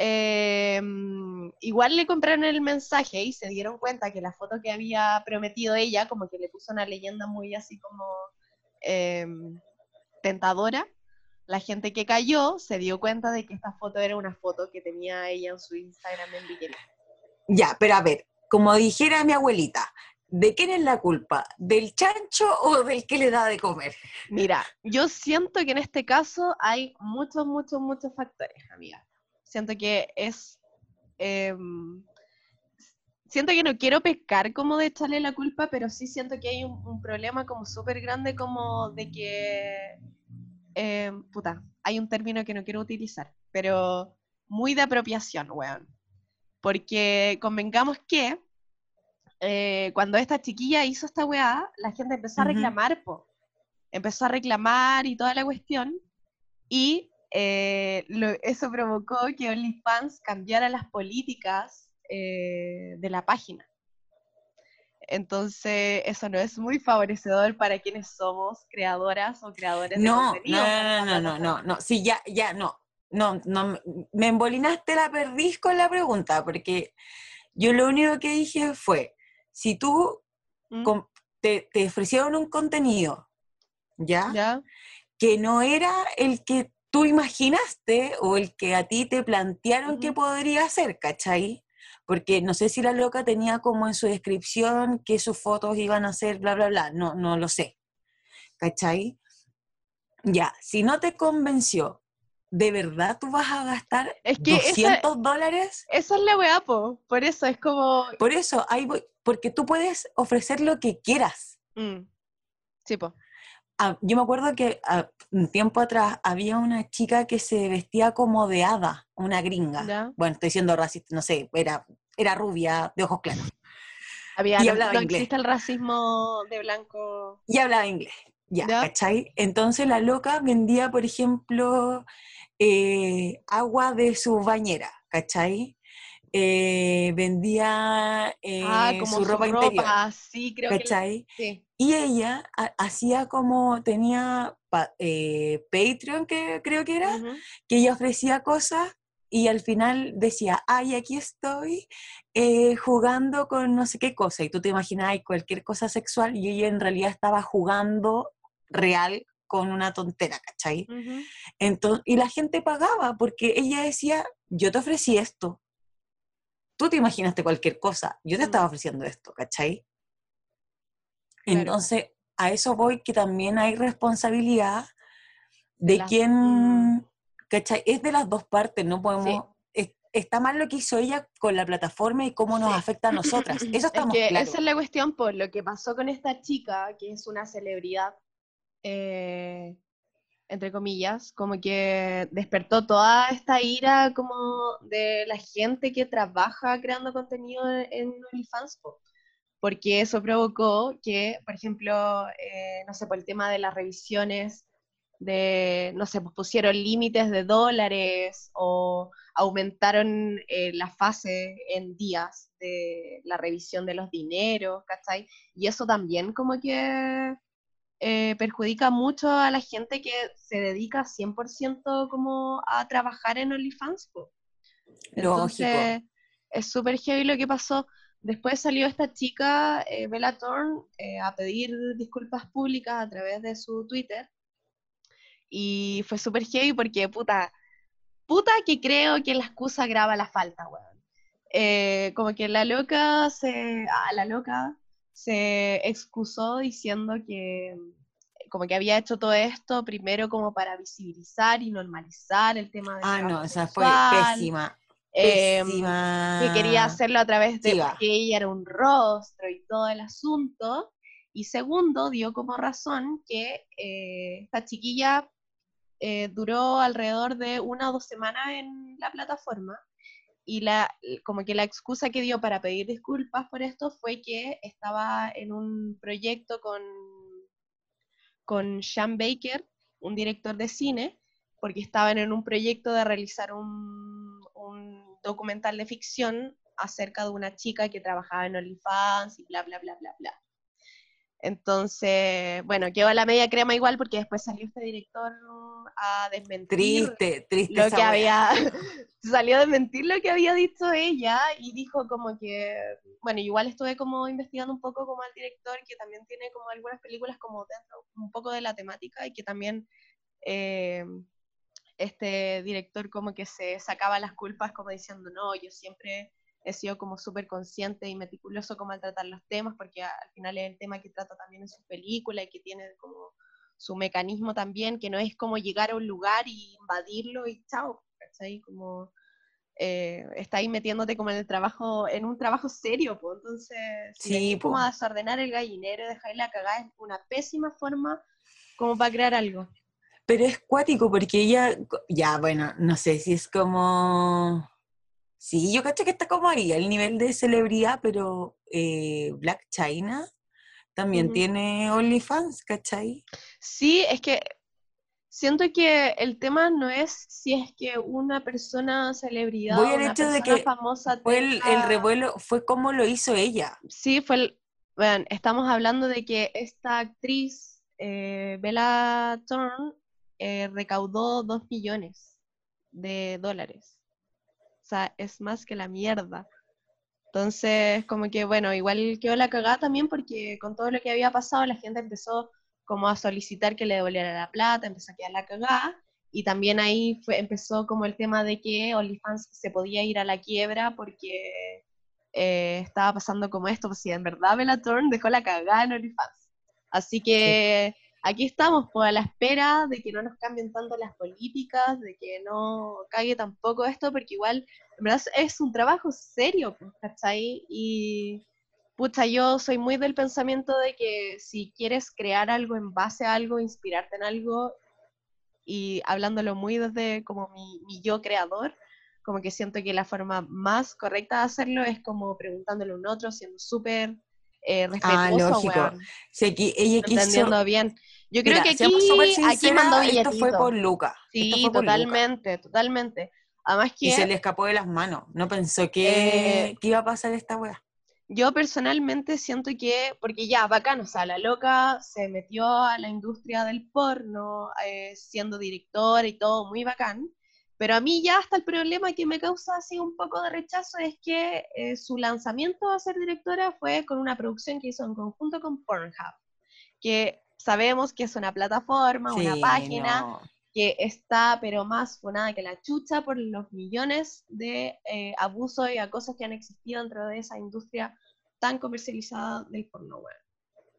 Speaker 2: em, igual le compraron el mensaje y se dieron cuenta que la foto que había prometido ella, como que le puso una leyenda muy así como em, tentadora. La gente que cayó se dio cuenta de que esta foto era una foto que tenía ella en su Instagram en bikini.
Speaker 1: Ya, pero a ver, como dijera mi abuelita, ¿de quién es la culpa? ¿Del chancho o del que le da de comer?
Speaker 2: Mira, yo siento que en este caso hay muchos, muchos, muchos factores, amiga. Siento que es... em, siento que no quiero pescar como de echarle la culpa, pero sí siento que hay un, un problema como súper grande como de que... em, puta, hay un término que no quiero utilizar, pero muy de apropiación, weón. Porque convengamos que eh, cuando esta chiquilla hizo esta weá, la gente empezó a reclamar, po. Empezó a reclamar y toda la cuestión. Y eh, lo- eso provocó que OnlyFans cambiara las políticas eh, de la página. Entonces, eso no es muy favorecedor para quienes somos creadoras o creadores de
Speaker 1: No, no,
Speaker 2: contenido.
Speaker 1: no, no, no, no,
Speaker 2: plataforma.
Speaker 1: no, sí, ya, ya, no, no, no, me- embolinaste la perdiz con la pregunta, porque yo lo único que dije fue, si tú
Speaker 2: ¿Mm?
Speaker 1: te, te ofrecieron un contenido, ¿ya?
Speaker 2: ¿Ya?
Speaker 1: Que no era el que tú imaginaste o el que a ti te plantearon que
Speaker 2: Ujú.
Speaker 1: podría ser, ¿cachai? Porque no sé si la loca tenía como en su descripción que sus fotos iban a ser bla, bla, bla, no, no lo sé, ¿cachai? Ya, si no te convenció, ¿de verdad tú vas a gastar
Speaker 2: Es que esa-
Speaker 1: 200 dólares?
Speaker 2: Esa es la weá, po. Por eso es como.
Speaker 1: Por eso, ahí voy, porque tú puedes ofrecer lo que quieras.
Speaker 2: Mm. Sí, po.
Speaker 1: Ah, yo me acuerdo que ah, un tiempo atrás había una chica que se vestía como de hada, una gringa.
Speaker 2: Ya.
Speaker 1: Bueno, estoy siendo racista, no sé, era, era rubia, de ojos claros.
Speaker 2: Había,
Speaker 1: Y
Speaker 2: no,
Speaker 1: hablaba
Speaker 2: no
Speaker 1: inglés.
Speaker 2: existe el racismo de blanco.
Speaker 1: Y hablaba inglés, ya,
Speaker 2: Ya.
Speaker 1: ¿cachai? Entonces la loca vendía, por ejemplo, eh, agua de su bañera, ¿cachai? Eh, vendía eh,
Speaker 2: ah, como
Speaker 1: su ropa interior,
Speaker 2: sí, creo que.
Speaker 1: ¿cachai?
Speaker 2: Sí.
Speaker 1: Y ella ha- hacía como, tenía eh, Patreon, que creo que era, que ella ofrecía cosas y al final decía, ay, aquí estoy eh, jugando con no sé qué cosa. Y tú te imaginabas cualquier cosa sexual y ella en realidad estaba jugando real con una tontera, ¿cachai?
Speaker 2: Ujú.
Speaker 1: Entonces, y la gente pagaba porque ella decía, yo te ofrecí esto. Tú te imaginaste cualquier cosa, yo te
Speaker 2: Mm.
Speaker 1: estaba ofreciendo esto, ¿cachai?
Speaker 2: Claro.
Speaker 1: Entonces, a eso voy que también hay responsabilidad de
Speaker 2: las-
Speaker 1: quién. ¿cachai? Es de las dos partes, no podemos... es- está mal lo que hizo ella con la plataforma y cómo nos
Speaker 2: Sí.
Speaker 1: afecta a nosotras. Eso
Speaker 2: Es
Speaker 1: estamos
Speaker 2: que
Speaker 1: claros.
Speaker 2: esa es la cuestión, por lo que pasó con esta chica, que es una celebridad, eh, entre comillas, como que despertó toda esta ira como de la gente que trabaja creando contenido en OnlyFans, po. Porque eso provocó que, por ejemplo, eh, no sé, por el tema de las revisiones, de, no sé, pues pusieron límites de dólares o aumentaron eh, la fase en días de la revisión de los dineros, ¿cachai? Y eso también como que eh, perjudica mucho a la gente que se dedica 100% como a trabajar en OnlyFans. po.
Speaker 1: Lógico.
Speaker 2: Entonces, es súper heavy lo que pasó. Después salió esta chica, eh, Bella Thorne, eh, a pedir disculpas públicas a través de su Twitter. Y fue súper heavy porque, puta, puta que creo que la excusa graba la falta, weón. Eh, como que la loca se. Ah, la loca se excusó diciendo que como que había hecho todo esto primero como para visibilizar y normalizar el tema del
Speaker 1: Ah, no, esa fue pésima.
Speaker 2: Que quería hacerlo a través de
Speaker 1: Siga.
Speaker 2: porque ella era un rostro y todo el asunto. Y segundo, dio como razón que eh, esta chiquilla eh, duró alrededor de una o dos semanas en la plataforma y la, como que la excusa que dio para pedir disculpas por esto fue que estaba en un proyecto con, con Sean Baker, un director de cine, porque estaban en un proyecto de realizar un documental de ficción acerca de una chica que trabajaba en OnlyFans y bla, bla, bla, bla, bla. Entonces, bueno, quedó la media crema igual porque después salió este director a desmentir
Speaker 1: Triste, triste.
Speaker 2: lo que había, salió a desmentir lo que había dicho ella y dijo como que, bueno, igual estuve como investigando un poco como al director que también tiene como algunas películas como dentro un poco de la temática y que también eh, este director como que se sacaba las culpas como diciendo, no, yo siempre he sido como súper consciente y meticuloso como al tratar los temas, porque al final es el tema que trata también en su película y que tiene como su mecanismo también, que no es como llegar a un lugar y invadirlo y chao, ¿cachai? Como eh, está ahí metiéndote como en el trabajo, en un trabajo serio, pues entonces si
Speaker 1: Sí,
Speaker 2: venís como
Speaker 1: po.
Speaker 2: a desordenar el gallinero y dejarla cagar es una pésima forma como para crear algo.
Speaker 1: Pero es cuático porque ella, ya, bueno, no sé si es como... Sí, yo cacho que está como ahí, el nivel de celebridad, pero eh, Black China también tiene OnlyFans, ¿cachai?
Speaker 2: Sí, es que siento que el tema no es si es que una persona celebridad
Speaker 1: Voy
Speaker 2: o una
Speaker 1: hecho de
Speaker 2: persona
Speaker 1: que
Speaker 2: famosa
Speaker 1: Fue el, el revuelo, fue como lo hizo ella.
Speaker 2: Sí, fue el... Vean, estamos hablando de que esta actriz, eh, Bella Thorne, eh, recaudó 2 millones de dólares. O sea, es más que la mierda. Entonces, como que, bueno, igual quedó la cagada también porque con todo lo que había pasado, la gente empezó como a solicitar que le devolviera la plata, empezó a quedar la cagada. Y también ahí fue, empezó como el tema de que OnlyFans se podía ir a la quiebra porque eh, estaba pasando como esto, pues si en verdad Bella Thorne dejó la cagada en OnlyFans. Así que aquí estamos, pues a la espera de que no nos cambien tanto las políticas, de que no cague tampoco esto, porque igual, en verdad es un trabajo serio, pues, ¿cachai? Y pucha, yo soy muy del pensamiento de que si quieres crear algo en base a algo, inspirarte en algo, y hablándolo muy desde como mi, mi yo creador, como que siento que la forma más correcta de hacerlo es como preguntándole a un otro, siendo súper eh,
Speaker 1: Ah,
Speaker 2: respetuoso,
Speaker 1: lógico.
Speaker 2: weón,
Speaker 1: Si aquí ella quiso.
Speaker 2: entendiendo bien. Yo creo
Speaker 1: Mira,
Speaker 2: que aquí, aquí mandó
Speaker 1: esto fue
Speaker 2: billetito.
Speaker 1: por Luca. esto
Speaker 2: Sí,
Speaker 1: fue por Luca.
Speaker 2: totalmente, totalmente. Además
Speaker 1: Y se
Speaker 2: que
Speaker 1: le escapó de las manos. No pensó que,
Speaker 2: Eh,
Speaker 1: que iba a pasar esta wea.
Speaker 2: yo personalmente siento que, porque ya, bacán, o sea, la loca se metió a la industria del porno, eh, siendo directora y todo, muy bacán, pero a mí ya hasta el problema que me causa así un poco de rechazo es que eh, su lanzamiento a ser directora fue con una producción que hizo en conjunto con Pornhub, que sabemos que es una plataforma, una página
Speaker 1: no.
Speaker 2: que está pero más funada que la chucha por los millones de eh, abusos y acosos que han existido dentro de esa industria tan comercializada del porno web.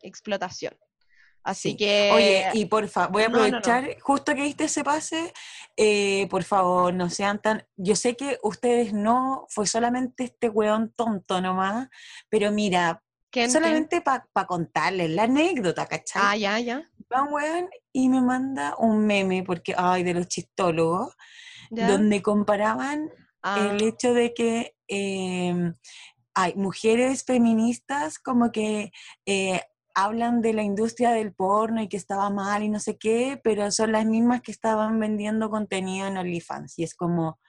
Speaker 2: Explotación. Así
Speaker 1: Sí.
Speaker 2: que...
Speaker 1: Oye, y porfa, voy a
Speaker 2: no, no, no.
Speaker 1: aprovechar, justo que diste ese pase, eh, por favor, no sean tan... Yo sé que ustedes no, fue solamente este weón tonto nomás, pero mira, solamente para contarles la anécdota, ¿cachai?
Speaker 2: Ah, ya, ya.
Speaker 1: Va un weón y me manda un meme, porque, ay, de los chistólogos,
Speaker 2: ya.
Speaker 1: donde comparaban
Speaker 2: Ah,
Speaker 1: el hecho de que eh, hay mujeres feministas como que eh, hablan de la industria del porno y que estaba mal y no sé qué, pero son las mismas que estaban vendiendo contenido en OnlyFans. Y es como,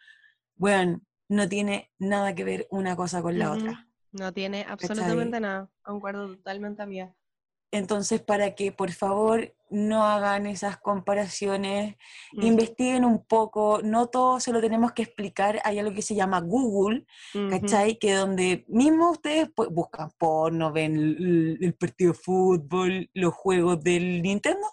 Speaker 1: bueno, no tiene nada que ver una cosa con la otra.
Speaker 2: No tiene absolutamente nada. Concuerdo totalmente, amiga.
Speaker 1: Entonces, para que por favor no hagan esas comparaciones,
Speaker 2: Ujú,
Speaker 1: investiguen un poco, no todo se lo tenemos que explicar, hay algo que se llama Google,
Speaker 2: ujú.
Speaker 1: ¿cachai? Que donde mismo ustedes pues, buscan porno, ven el, el partido de fútbol, los juegos del Nintendo,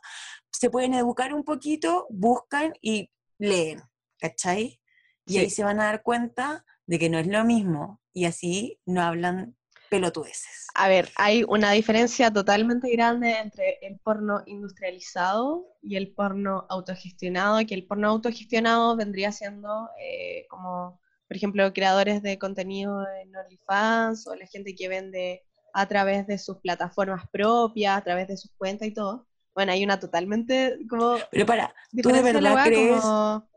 Speaker 1: se pueden educar un poquito, buscan y leen, ¿cachai? Y ahí se van a dar cuenta de que no es lo mismo y así no hablan pelotudeces.
Speaker 2: A ver, hay una diferencia totalmente grande entre el porno industrializado y el porno autogestionado, que el porno autogestionado vendría siendo eh, como, por ejemplo, creadores de contenido en OnlyFans o la gente que vende a través de sus plataformas propias, a través de sus cuentas y todo. Bueno, hay una totalmente como
Speaker 1: Pero para, ¿tú de verdad crees,
Speaker 2: como...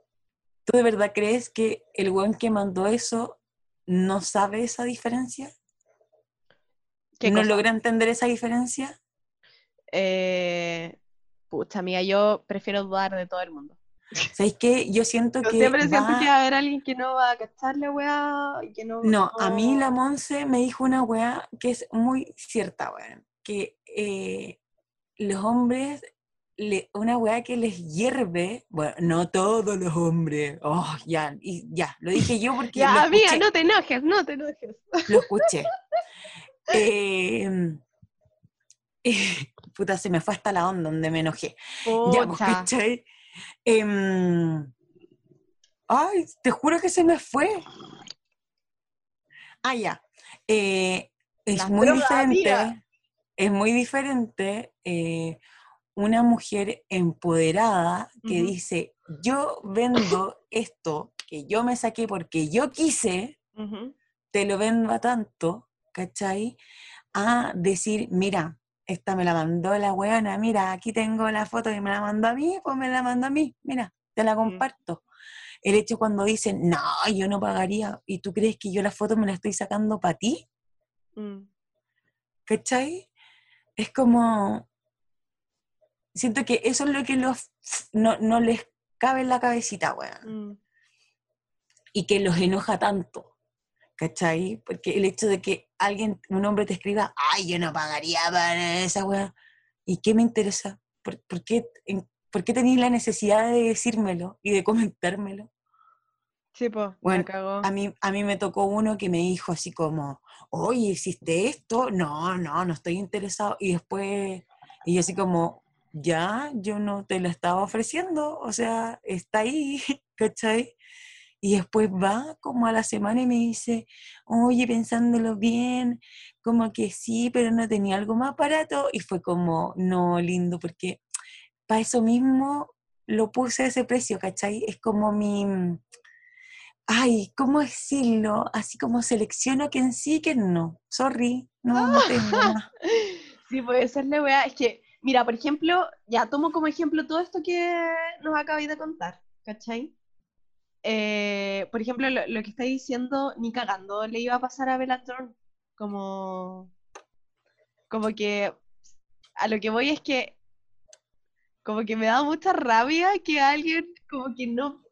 Speaker 1: tú de verdad crees que el weón que mandó eso no sabe esa diferencia?
Speaker 2: ¿Qué
Speaker 1: ¿No
Speaker 2: cosa?
Speaker 1: logra entender esa diferencia?
Speaker 2: Eh, pucha, amiga, yo prefiero dudar de todo el mundo.
Speaker 1: ¿Sabéis qué? Yo siento
Speaker 2: Yo
Speaker 1: que
Speaker 2: siempre siento
Speaker 1: va-
Speaker 2: que va a haber alguien que no va a cacharle, weá, y que no...
Speaker 1: No, a mí la Monse me dijo una weá que es muy cierta, weón. que eh, los hombres, le- una weá que les hierve, bueno, no todos los hombres, oh, ya, y ya, lo dije yo porque lo
Speaker 2: Ya, amiga,
Speaker 1: escuché,
Speaker 2: no te enojes, no te enojes.
Speaker 1: lo escuché. Eh, puta, se me fue hasta la onda donde me enojé. Ya. Em, ay, te juro que se me fue. Ah, ya. Eh, es
Speaker 2: Las
Speaker 1: muy diferente. Es muy diferente eh, una mujer empoderada que dice, yo vendo esto que yo me saqué porque yo quise, te lo vendo a tanto, ¿cachai? A decir, mira, esta me la mandó la weona, mira, aquí tengo la foto que me la mandó a mí, pues me la mandó a mí, mira, te la comparto. El hecho cuando dicen, no, yo no pagaría, y tú crees que yo la foto me la estoy sacando para ti,
Speaker 2: Mm.
Speaker 1: ¿cachai? Es como, siento que eso es lo que los, no, no les cabe en la cabecita, weón
Speaker 2: Mm.
Speaker 1: y que los enoja tanto, ¿cachai? Porque el hecho de que alguien, un hombre te escriba, ay, yo no pagaría para esa weá, ¿y qué me interesa? ¿Por, por qué, en- por qué tenéis la necesidad de decírmelo y de comentármelo?
Speaker 2: Sí, po,
Speaker 1: Bueno,
Speaker 2: la cagó.
Speaker 1: A mí, a mí me tocó uno que me dijo así como, oye, ¿hiciste esto? No, no, no estoy interesado. Y después, y yo así como, ya, yo no te lo estaba ofreciendo, o sea, está ahí, ¿cachai? Y después va como a la semana y me dice, oye, pensándolo bien, como que sí, pero no tenía algo más barato. Y fue como, no, lindo, porque para eso mismo lo puse a ese precio, ¿cachai? Es como mi, ay, ¿cómo decirlo? Así como selecciono quién sí quién no. Sorry, no, no tengo más.
Speaker 2: Sí, puede ser la weá. Es que, mira, por ejemplo, ya tomo como ejemplo todo esto que nos acabáis de contar, ¿cachai? Eh, por ejemplo, lo, que estáis diciendo, ni cagando le iba a pasar a Bellatrix. Como, como que a lo que voy es que, como que me da mucha rabia que alguien, como que no,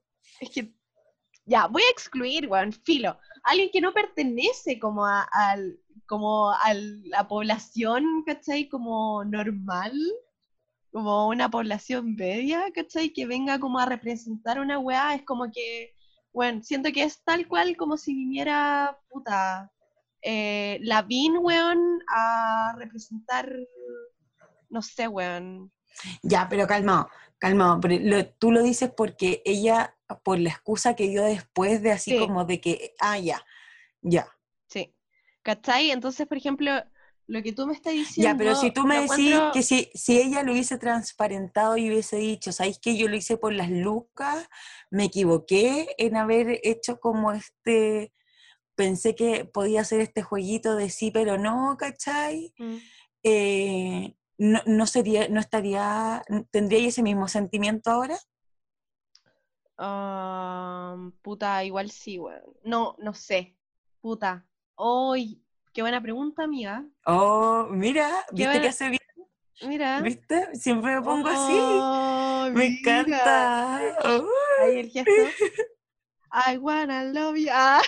Speaker 2: es que, ya, voy a excluir, weón, filo, alguien que no pertenece como a, al, como a la población, ¿cachai? Como normal, como una población media, ¿cachai? Que venga como a representar una weá, es como que, bueno, siento que es tal cual como si viniera, puta, eh, Lavín, weón, a representar, no sé, weón.
Speaker 1: Ya, pero calmado, calmado. pero lo- tú lo dices porque ella, por la excusa que dio después de así
Speaker 2: Sí.
Speaker 1: como de que, ah, ya, ya.
Speaker 2: Sí. ¿Cachai? Entonces, por ejemplo, lo que tú me estás diciendo.
Speaker 1: Ya, pero si tú me decís
Speaker 2: encuentro-
Speaker 1: que si, si ella lo hubiese transparentado y hubiese dicho, ¿sabéis que yo lo hice por las lucas? Me equivoqué en haber hecho como este, pensé que podía hacer este jueguito de sí, pero no, ¿cachai?
Speaker 2: Mm.
Speaker 1: Eh, no, no sería, no estaría, ¿tendría ese mismo sentimiento ahora?
Speaker 2: Ah, puta, igual sí, weón. No, no sé. Puta. ¡Uy! Qué buena pregunta, amiga.
Speaker 1: Oh, mira, ¿viste
Speaker 2: buena-
Speaker 1: que hace bien?
Speaker 2: Mira.
Speaker 1: ¿Viste? Siempre me pongo así.
Speaker 2: Oh,
Speaker 1: Me
Speaker 2: mira.
Speaker 1: encanta. Oh.
Speaker 2: Ahí el gesto. I wanna love you. Ah,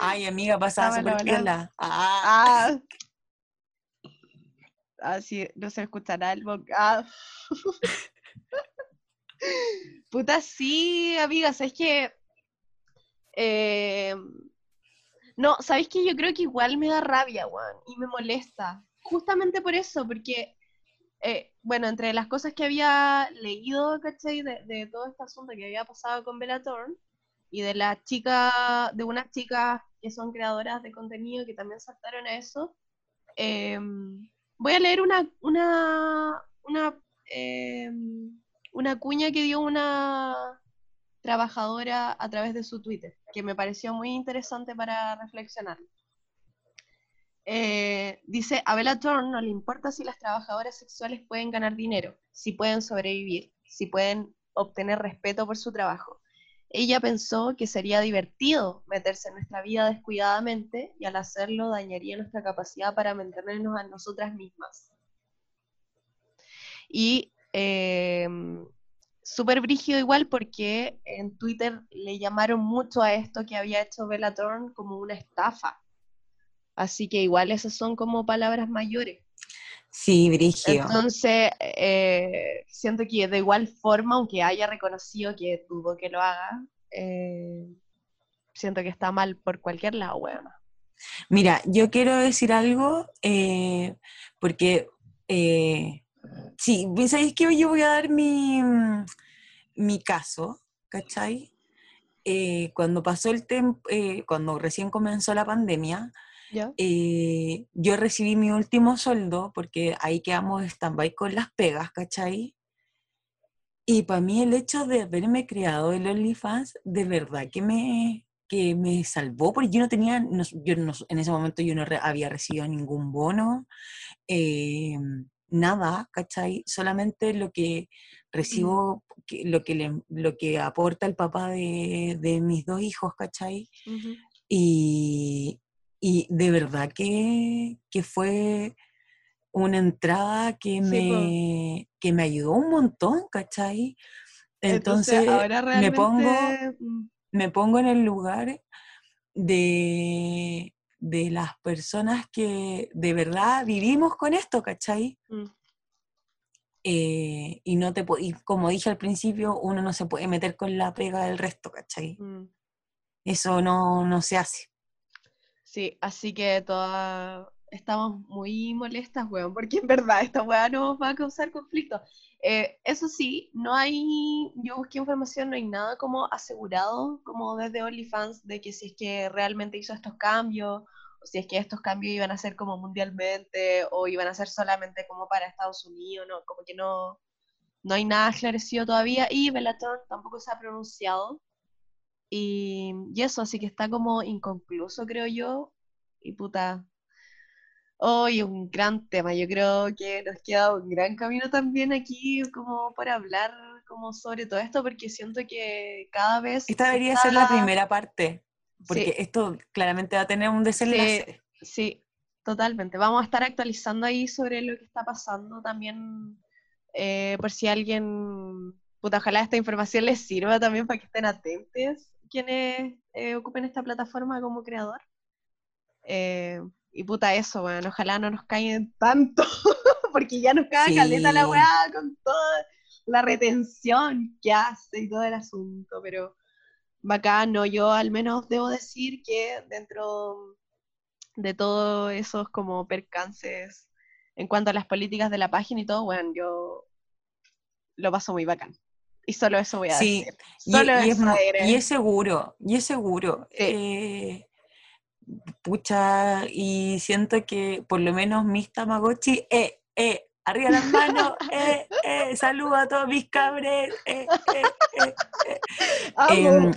Speaker 1: Ay, amiga, pasaba
Speaker 2: Estaba
Speaker 1: súper
Speaker 2: la
Speaker 1: piola. Ah,
Speaker 2: ah. Ah, sí, no se escuchará el Ah. Puta, sí, amigas, es que. eh, no, ¿sabéis que Yo creo que igual me da rabia, weón, y me molesta. Justamente por eso, porque, eh, bueno, entre las cosas que había leído, ¿cachai? De, de todo este asunto que había pasado con Bellator y de las chicas, de unas chicas que son creadoras de contenido que también saltaron a eso, em, voy a leer una, una, una, em, una cuña que dio una trabajadora a través de su Twitter, que me pareció muy interesante para reflexionar. Eh, dice, a Bella Thorne no le importa si las trabajadoras sexuales pueden ganar dinero, si pueden sobrevivir, si pueden obtener respeto por su trabajo. Ella pensó que sería divertido meterse en nuestra vida descuidadamente y al hacerlo dañaría nuestra capacidad para mantenernos a nosotras mismas. Y eh, súper brígido igual porque en Twitter le llamaron mucho a esto que había hecho Bella Thorne como una estafa. Así que igual esas son como palabras mayores.
Speaker 1: Sí, Brigio.
Speaker 2: Entonces, eh, siento que de igual forma, aunque haya reconocido que dudo que lo haga, eh, siento que está mal por cualquier lado, weón.
Speaker 1: Mira, yo quiero decir algo, eh, porque eh, sí, ¿sabéis que yo voy a dar mi, mi caso, ¿cachai? Eh, cuando pasó el tiempo, cuando recién comenzó la pandemia,
Speaker 2: ¿Ya?
Speaker 1: eh, yo recibí mi último sueldo, porque ahí quedamos stand-by con las pegas, ¿cachai? Y para mí el hecho de haberme creado el OnlyFans, de verdad que me, que me salvó, porque yo no tenía, no- yo no- en ese momento yo no re- había recibido ningún bono, eh, nada, ¿cachai? Solamente lo que recibo, que- lo, que le- lo que aporta el papá de, de mis dos hijos, ¿cachai? Y, y de verdad que, que fue una entrada que,
Speaker 2: Sí,
Speaker 1: me, que me ayudó un montón, ¿cachai? Entonces,
Speaker 2: ahora
Speaker 1: me pongo
Speaker 2: realmente, mm,
Speaker 1: me pongo en el lugar de, de las personas que de verdad vivimos con esto, ¿cachai?
Speaker 2: mm,
Speaker 1: Eh, y no te y como dije al principio, uno no se puede meter con la pega del resto, ¿cachai?
Speaker 2: mm.
Speaker 1: Eso no, no se hace.
Speaker 2: Sí, así que todas estamos muy molestas, weón, porque en verdad esta weá nos va a causar conflicto. Eh, eso sí, no hay, yo busqué información, no hay nada como asegurado, como desde OnlyFans, de que si es que realmente hizo estos cambios, si es que estos cambios iban a ser como mundialmente, o iban a ser solamente como para Estados Unidos, no, como que no, no hay nada esclarecido todavía, y Bellator tampoco se ha pronunciado. Y, y eso, así que está como inconcluso, creo yo. Y puta. Hoy un gran tema. Yo creo que nos queda un gran camino también aquí como para hablar como sobre todo esto, porque siento que cada vez
Speaker 1: Esta debería ser la primera parte, porque
Speaker 2: Sí.
Speaker 1: esto claramente va a tener un desenlace.
Speaker 2: Sí, totalmente. Vamos a estar actualizando ahí sobre lo que está pasando también, eh, por si alguien, puta, ojalá esta información les sirva también para que estén atentos quienes eh, ocupen esta plataforma como creador. Eh, y puta, eso, bueno, ojalá no nos caigan tanto, porque ya nos caga caleta la
Speaker 1: Sí.
Speaker 2: weá con toda la retención que hace y todo el asunto, pero bacán, no, yo al menos debo decir que dentro de todos esos como percances en cuanto a las políticas de la página y todo, bueno, yo lo paso muy bacán. Y solo eso voy a
Speaker 1: Sí,
Speaker 2: decir. Solo
Speaker 1: y es,
Speaker 2: eso diré.
Speaker 1: y es seguro, y es seguro.
Speaker 2: Sí.
Speaker 1: Eh, pucha, y siento que por lo menos mis Tamagotchi, eh, eh, arriba las manos, eh, eh, saludo a todos mis cabres, eh, eh, eh, eh.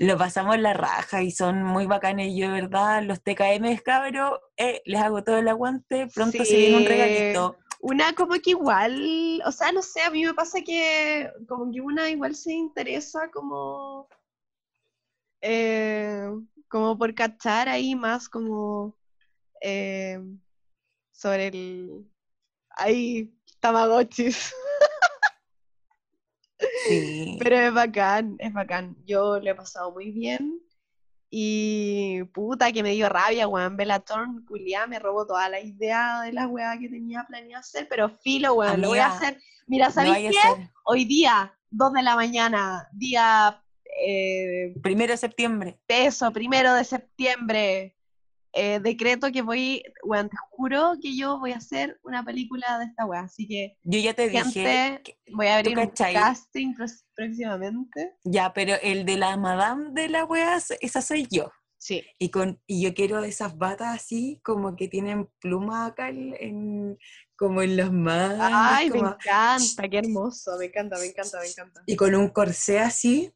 Speaker 1: Lo pasamos la raja y son muy bacanes. Yo, de verdad, los TKM cabros, eh, les hago todo el aguante. Pronto se viene un regalito.
Speaker 2: Una como que igual, o sea, no sé, a mí me pasa que como que una igual se interesa como, eh, como por cachar ahí más como eh, sobre el, ahí, Tamagotchis.
Speaker 1: Sí.
Speaker 2: Pero es bacán, es bacán. Yo lo he pasado muy bien. Y puta que me dio rabia, weón. Bellatorn, culiá, me robó toda la idea de la weá que tenía planeado hacer. Pero filo, weón, lo voy a hacer. Mira, ¿sabéis qué? Hoy día, 2 de la mañana, día eh,
Speaker 1: Primero de septiembre.
Speaker 2: peso, primero de septiembre. Eh, decreto que voy, weón, te juro que yo voy a hacer una película de esta weá. Así que,
Speaker 1: Yo ya te dije.
Speaker 2: gente,
Speaker 1: que-
Speaker 2: voy a abrir un casting próximamente.
Speaker 1: Ya, pero el de la madame de la wea, esa soy yo.
Speaker 2: Sí.
Speaker 1: Y, con, y yo quiero esas batas así, como que tienen pluma acá en, como en las manos.
Speaker 2: Ay, me
Speaker 1: como-
Speaker 2: encanta, qué hermoso, me encanta, me encanta, me encanta.
Speaker 1: y con un corsé así,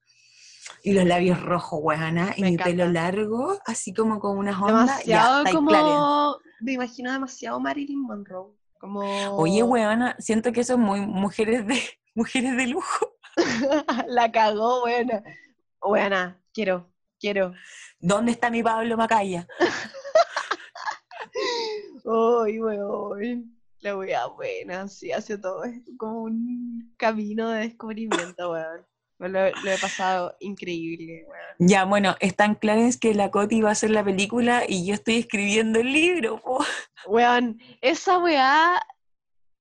Speaker 1: y los labios rojos, weana, y
Speaker 2: Me
Speaker 1: mi pelo largo, así como con unas ondas.
Speaker 2: Demasiado
Speaker 1: ya,
Speaker 2: como,
Speaker 1: como...
Speaker 2: me imagino demasiado Marilyn Monroe, como
Speaker 1: Oye, weana, siento que son muy mujeres de, mujeres de lujo.
Speaker 2: la cagó, buena, buena, quiero, quiero.
Speaker 1: ¿Dónde está mi Pablo Macaya?
Speaker 2: Uy, weón, la wea buena, sí, hace todo esto como un camino de descubrimiento, weón. Lo, lo he pasado increíble, weón.
Speaker 1: Ya, bueno, es tan Clarence que la Coti va a hacer la película y yo estoy escribiendo el libro. po.
Speaker 2: Weón, esa weá,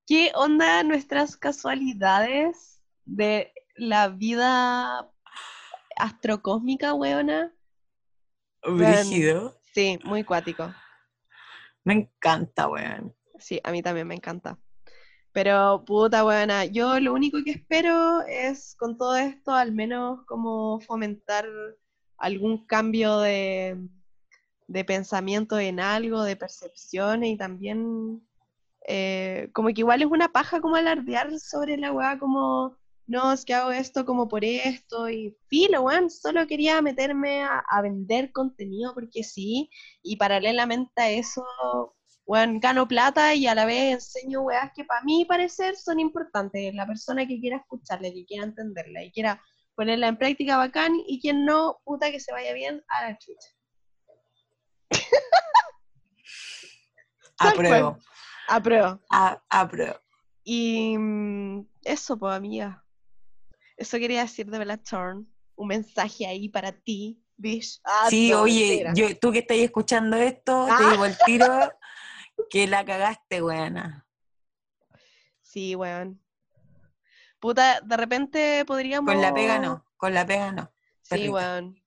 Speaker 2: ¿qué onda nuestras casualidades de la vida astrocósmica, weona?
Speaker 1: Brígido.
Speaker 2: Sí, muy cuático.
Speaker 1: Me encanta, weón.
Speaker 2: Sí, a mí también me encanta. Pero puta buena, yo lo único que espero es con todo esto al menos como fomentar algún cambio de, de pensamiento en algo, de percepciones y también eh, como que igual es una paja como alardear sobre la weá como no, es que hago esto como por esto y filo, weón, solo quería meterme a, a vender contenido porque sí y paralelamente a eso weón, gano plata y a la vez enseño weas que para mí parecer son importantes. La persona que quiera escucharla, que quiera entenderla y quiera ponerla en práctica bacán y quien no, puta que se vaya bien a la chucha.
Speaker 1: Apruebo.
Speaker 2: Apruebo.
Speaker 1: A- apruebo.
Speaker 2: Y mm, eso, pues, amiga. Eso quería decir de Bella Thorne. Un mensaje ahí para ti, bitch. Ah,
Speaker 1: Sí, oye, yo, tú que estás escuchando esto, te
Speaker 2: Ah.
Speaker 1: digo el tiro que la cagaste, weona.
Speaker 2: Sí, weón. Puta, de repente podríamos...
Speaker 1: Con la pega no, con la pega no.
Speaker 2: Sí,
Speaker 1: perrita.
Speaker 2: weón.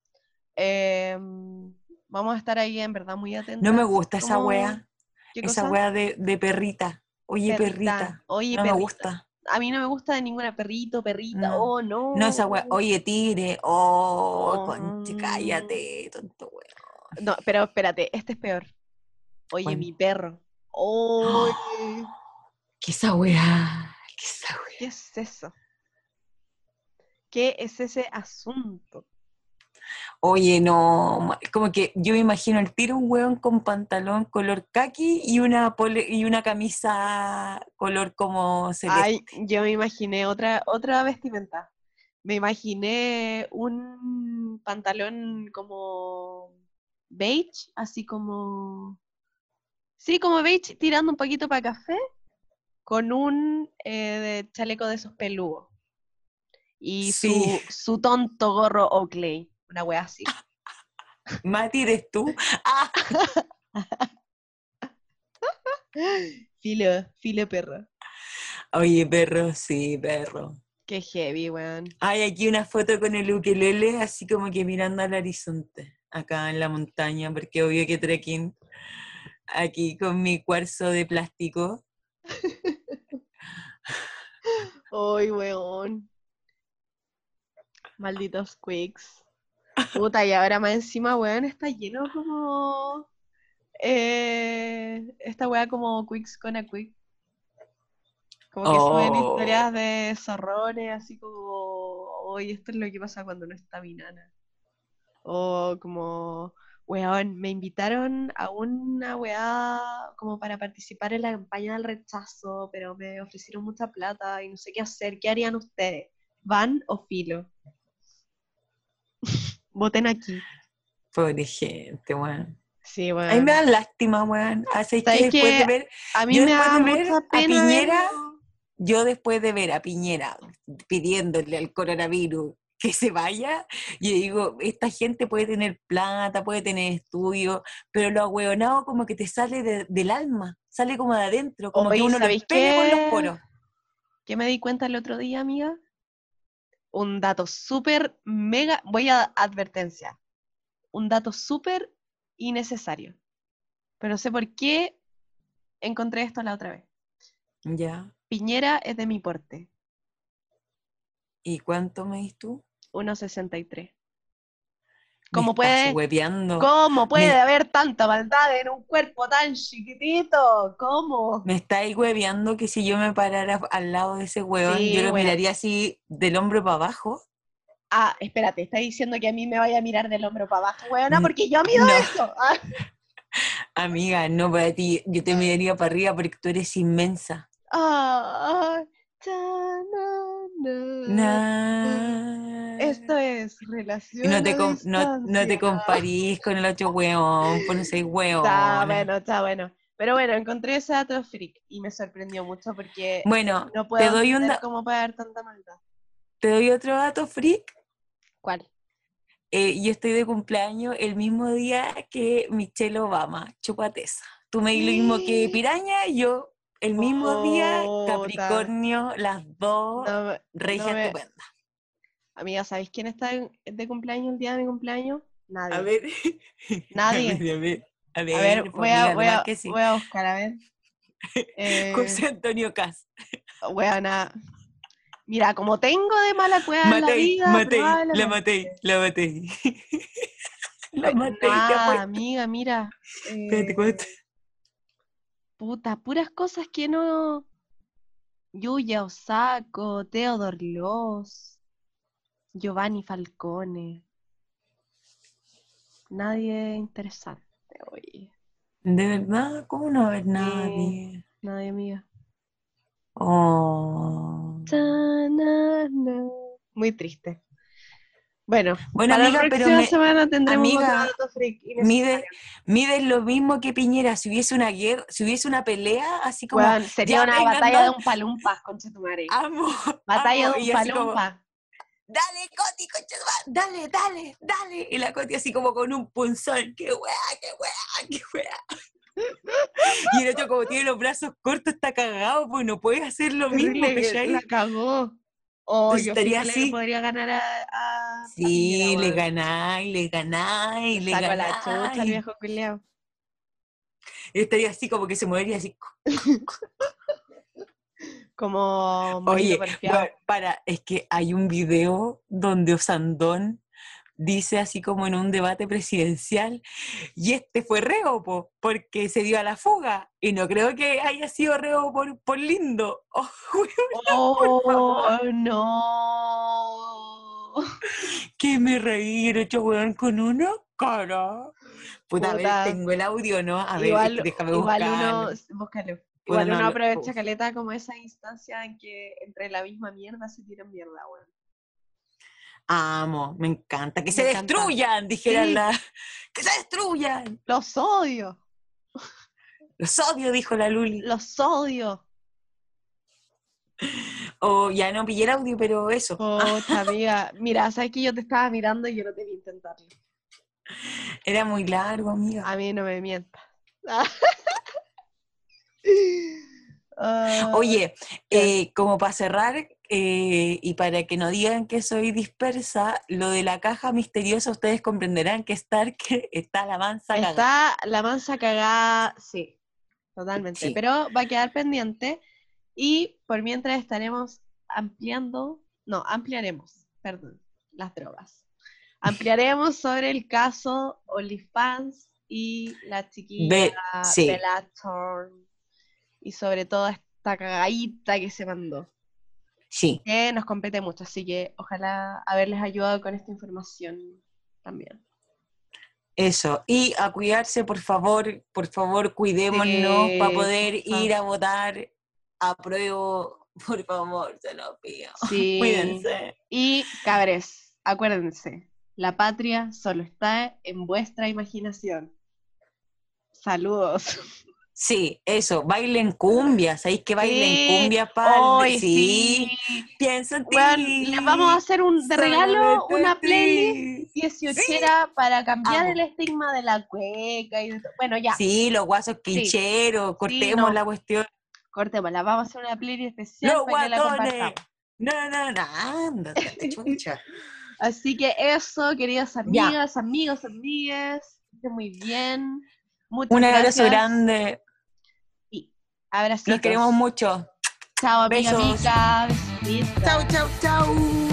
Speaker 2: Em, vamos a estar ahí en verdad muy atentos.
Speaker 1: No me gusta esa wea,
Speaker 2: ¿Qué
Speaker 1: esa
Speaker 2: cosa?
Speaker 1: wea de, de perrita. Oye, perrita.
Speaker 2: Oye,
Speaker 1: No me
Speaker 2: perrita.
Speaker 1: gusta.
Speaker 2: A mí no me gusta de ninguna perrito, perrita.
Speaker 1: No.
Speaker 2: Oh, no.
Speaker 1: No, esa wea. Oye, tigre. Oh,
Speaker 2: Oh.
Speaker 1: conche, cállate, tonto wea.
Speaker 2: No, pero espérate, este es peor. Oye, mi perro. Oye,
Speaker 1: ¿Qué esa wea? ¿Qué esa wea?
Speaker 2: ¿qué es eso? ¿Qué es ese asunto?
Speaker 1: Oye, no, como que yo me imagino el tiro un hueón con pantalón color kaki y una pole- y una camisa color como celeste.
Speaker 2: Ay, yo me imaginé otra, otra vestimenta. Me imaginé un pantalón como beige, así como... Sí, como beige, tirando un poquito para café, con un eh, de chaleco de esos peludos. Y su, su tonto gorro Oakley, una wea así.
Speaker 1: Mati, ¿eres tú? Ah,
Speaker 2: Filo, filo perro.
Speaker 1: oye, perro, sí, perro.
Speaker 2: Qué heavy, weón.
Speaker 1: Hay aquí una foto con el ukelele, así como que mirando al horizonte, acá en la montaña, porque obvio que trekking aquí con mi cuarzo de plástico.
Speaker 2: Ay, weón. Malditos quicks. Puta, y ahora más encima, weón, está lleno como. Eh, esta weá como quicks con a quick. Como que suben
Speaker 1: Oh.
Speaker 2: historias de zorrones, así como. Oye, esto es lo que pasa cuando no está mi nana. O como. Weón, me invitaron a una weá como para participar en la campaña del rechazo, pero me ofrecieron mucha plata y no sé qué hacer. ¿Qué harían ustedes? ¿Van o filo? Voten aquí.
Speaker 1: Pobre gente, weón.
Speaker 2: Sí,
Speaker 1: A
Speaker 2: weón.
Speaker 1: mí me da lástima, weón. Así que
Speaker 2: ¿Sabes
Speaker 1: después de ver
Speaker 2: A mí
Speaker 1: yo
Speaker 2: me
Speaker 1: después
Speaker 2: da
Speaker 1: de ver
Speaker 2: mucha
Speaker 1: a. Piñera, yo después de ver a Piñera pidiéndole al coronavirus que se vaya, yo digo, esta gente puede tener plata, puede tener estudios, pero lo ahueonado como que te sale de- del alma, sale como de adentro, como
Speaker 2: Oye,
Speaker 1: que uno lo
Speaker 2: ¿sabéis
Speaker 1: pega con los poros.
Speaker 2: ¿Qué me di cuenta el otro día, amiga? Un dato súper mega. Voy a advertencia. Un dato súper innecesario. Pero no sé por qué encontré esto la otra vez.
Speaker 1: Ya.
Speaker 2: Piñera es de mi porte.
Speaker 1: ¿Y cuánto me dis tú?
Speaker 2: 1.63.
Speaker 1: Me
Speaker 2: ¿Cómo puede,
Speaker 1: hueveando.
Speaker 2: ¿Cómo puede
Speaker 1: Me-
Speaker 2: haber tanta maldad en un cuerpo tan chiquitito? ¿Cómo?
Speaker 1: Me estáis hueveando que si yo me parara al lado de ese hueón,
Speaker 2: Sí,
Speaker 1: yo lo miraría así del hombro para abajo.
Speaker 2: Ah, espérate, está diciendo que a mí me vaya a mirar del hombro para abajo, weona,
Speaker 1: Mm,
Speaker 2: porque yo mido
Speaker 1: no.
Speaker 2: eso. Ah,
Speaker 1: Amiga, no para ti, yo te miraría para arriba porque tú eres inmensa.
Speaker 2: ah, ta, na, na.
Speaker 1: Nah.
Speaker 2: Esto es
Speaker 1: Y
Speaker 2: relación
Speaker 1: no te, com- no, no te comparís con el otro hueón, seas hueón.
Speaker 2: Está bueno, está bueno. Pero bueno, encontré ese dato freak y me sorprendió mucho porque
Speaker 1: Bueno,
Speaker 2: no puedo
Speaker 1: te doy un
Speaker 2: cómo puede haber tanta maldad.
Speaker 1: te doy otro dato freak.
Speaker 2: ¿Cuál?
Speaker 1: Eh, yo estoy de cumpleaños el mismo día que Michelle Obama, chupatesa. Tú me di lo mismo que Piraña, yo el mismo día. Capricornio, las dos,
Speaker 2: No
Speaker 1: regia
Speaker 2: me-
Speaker 1: estupenda.
Speaker 2: Amiga, ¿sabéis quién está de cumpleaños el día de mi cumpleaños? Nadie.
Speaker 1: A ver.
Speaker 2: Nadie.
Speaker 1: A ver, a ver. A ver, pues,
Speaker 2: voy a,
Speaker 1: amiga,
Speaker 2: voy, a,
Speaker 1: sí.
Speaker 2: voy a buscar, a ver. Eh,
Speaker 1: José Antonio Cas.
Speaker 2: weona. Mira, como tengo de mala cueva la vida,
Speaker 1: Matei, la Matei, la Matei. la
Speaker 2: Pues nada,
Speaker 1: apuesto.
Speaker 2: amiga, mira.
Speaker 1: Espérate,
Speaker 2: eh, puta, puras cosas que no. Yuya Osako, Theodor Loss, Giovanni Falcone. Nadie interesante, oye.
Speaker 1: ¿De verdad? ¿Cómo no haber nadie?
Speaker 2: Nadie, amiga.
Speaker 1: Oh.
Speaker 2: Muy triste. Bueno,
Speaker 1: Bueno,
Speaker 2: para
Speaker 1: amiga,
Speaker 2: la
Speaker 1: pero
Speaker 2: próxima
Speaker 1: me-
Speaker 2: semana tendremos
Speaker 1: amiga,
Speaker 2: otro dato freak
Speaker 1: mide, mides lo mismo que Piñera. Si hubiese una guerra, si hubiese una pelea, así como
Speaker 2: sería una
Speaker 1: vengan,
Speaker 2: batalla de un palumpa, concha tu madre.
Speaker 1: amo,
Speaker 2: Batalla
Speaker 1: amo,
Speaker 2: de un palumpa.
Speaker 1: Dale, Coti, concha tu madre, dale, dale, dale. Y la Coti así como con un punzón, qué weá, qué weá, qué weá. Y el otro como tiene los brazos cortos está cagado, pues no puede hacer lo mismo, ¿cachai?
Speaker 2: la cagó. Oh,
Speaker 1: Entonces
Speaker 2: yo
Speaker 1: estaría
Speaker 2: fijo le
Speaker 1: así.
Speaker 2: podría ganar a, a- a
Speaker 1: Sí,
Speaker 2: Piñera,
Speaker 1: le ganáis, le ganáis, le
Speaker 2: Saco la chucha al
Speaker 1: ganáis.
Speaker 2: viejo culiao.
Speaker 1: Y estaría así como que se movería así.
Speaker 2: Como
Speaker 1: Oye, bueno, para, es que hay un video donde Osandón dice así como en un debate presidencial, y este fue reo, po, porque se dio a la fuga, y no creo que haya sido reo por, por lindo. Oh,
Speaker 2: Oh, no.
Speaker 1: que me reí, hecho weón con una cara. Puta, a
Speaker 2: Puta.
Speaker 1: ver, tengo el audio, ¿no? A ver,
Speaker 2: igual,
Speaker 1: déjame
Speaker 2: igual
Speaker 1: buscarlo.
Speaker 2: uno, búscalo. Igual
Speaker 1: no
Speaker 2: uno aprovecha caleta como esa instancia en que entre la misma mierda se tiran mierda, weón.
Speaker 1: Amo, me encanta. Que
Speaker 2: Me
Speaker 1: se
Speaker 2: encanta.
Speaker 1: destruyan, dijeran
Speaker 2: Sí.
Speaker 1: la. Que se destruyan.
Speaker 2: Los odio,
Speaker 1: Los odio, dijo la Luli.
Speaker 2: los odio.
Speaker 1: O ya no pillé el audio, pero eso.
Speaker 2: Puta amiga. Mira, sabes que yo te estaba mirando y yo no te vi intentarlo.
Speaker 1: Era muy largo, amiga.
Speaker 2: A mí no me mientas. Ah,
Speaker 1: Oye,
Speaker 2: ¿qué?
Speaker 1: eh, como para cerrar eh, y para que no digan que soy dispersa, lo de la caja misteriosa, ustedes comprenderán que Stark está la mansa cagada.
Speaker 2: Está la mansa cagada, sí, totalmente.
Speaker 1: Sí.
Speaker 2: Pero va a quedar pendiente y por mientras estaremos ampliando, no, ampliaremos, perdón, las drogas. Ampliaremos sobre el caso OnlyFans y la chiquilla
Speaker 1: Be- sí.
Speaker 2: Bella Thorne y sobre todo esta cagadita que se mandó,
Speaker 1: Sí,
Speaker 2: que nos compete mucho, así que ojalá haberles ayudado con esta información también.
Speaker 1: eso. Y a cuidarse, por favor, por favor, cuidémonos
Speaker 2: Sí,
Speaker 1: para poder ir a votar. Apruebo, por favor, se lo pido.
Speaker 2: Sí.
Speaker 1: Cuídense.
Speaker 2: Y cabres, acuérdense, la patria solo está en vuestra imaginación. Saludos.
Speaker 1: Sí, eso, bailen cumbias, ¿sabéis que bailen
Speaker 2: Sí,
Speaker 1: cumbias para
Speaker 2: Hoy
Speaker 1: sí,
Speaker 2: sí.
Speaker 1: pienso en.
Speaker 2: Weón, les vamos a hacer un de regalo una playlist dieciochera para cambiar
Speaker 1: Amo.
Speaker 2: el estigma de la cueca y bueno ya,
Speaker 1: Sí, los guasos quincheros, cortemos
Speaker 2: no.
Speaker 1: la cuestión.
Speaker 2: cortémosla, vamos a hacer una playlist especial
Speaker 1: Los
Speaker 2: para que la
Speaker 1: guatones. No, no, no, ándate, chucha.
Speaker 2: Así que eso, queridas
Speaker 1: Ya.
Speaker 2: amigas, amigos, amigas, muy bien. Muchas
Speaker 1: Un abrazo
Speaker 2: gracias.
Speaker 1: grande.
Speaker 2: Abracitos.
Speaker 1: Los queremos mucho.
Speaker 2: Chao,
Speaker 1: Besos.
Speaker 2: amiga. Besitos.
Speaker 1: Chau, chau, chau.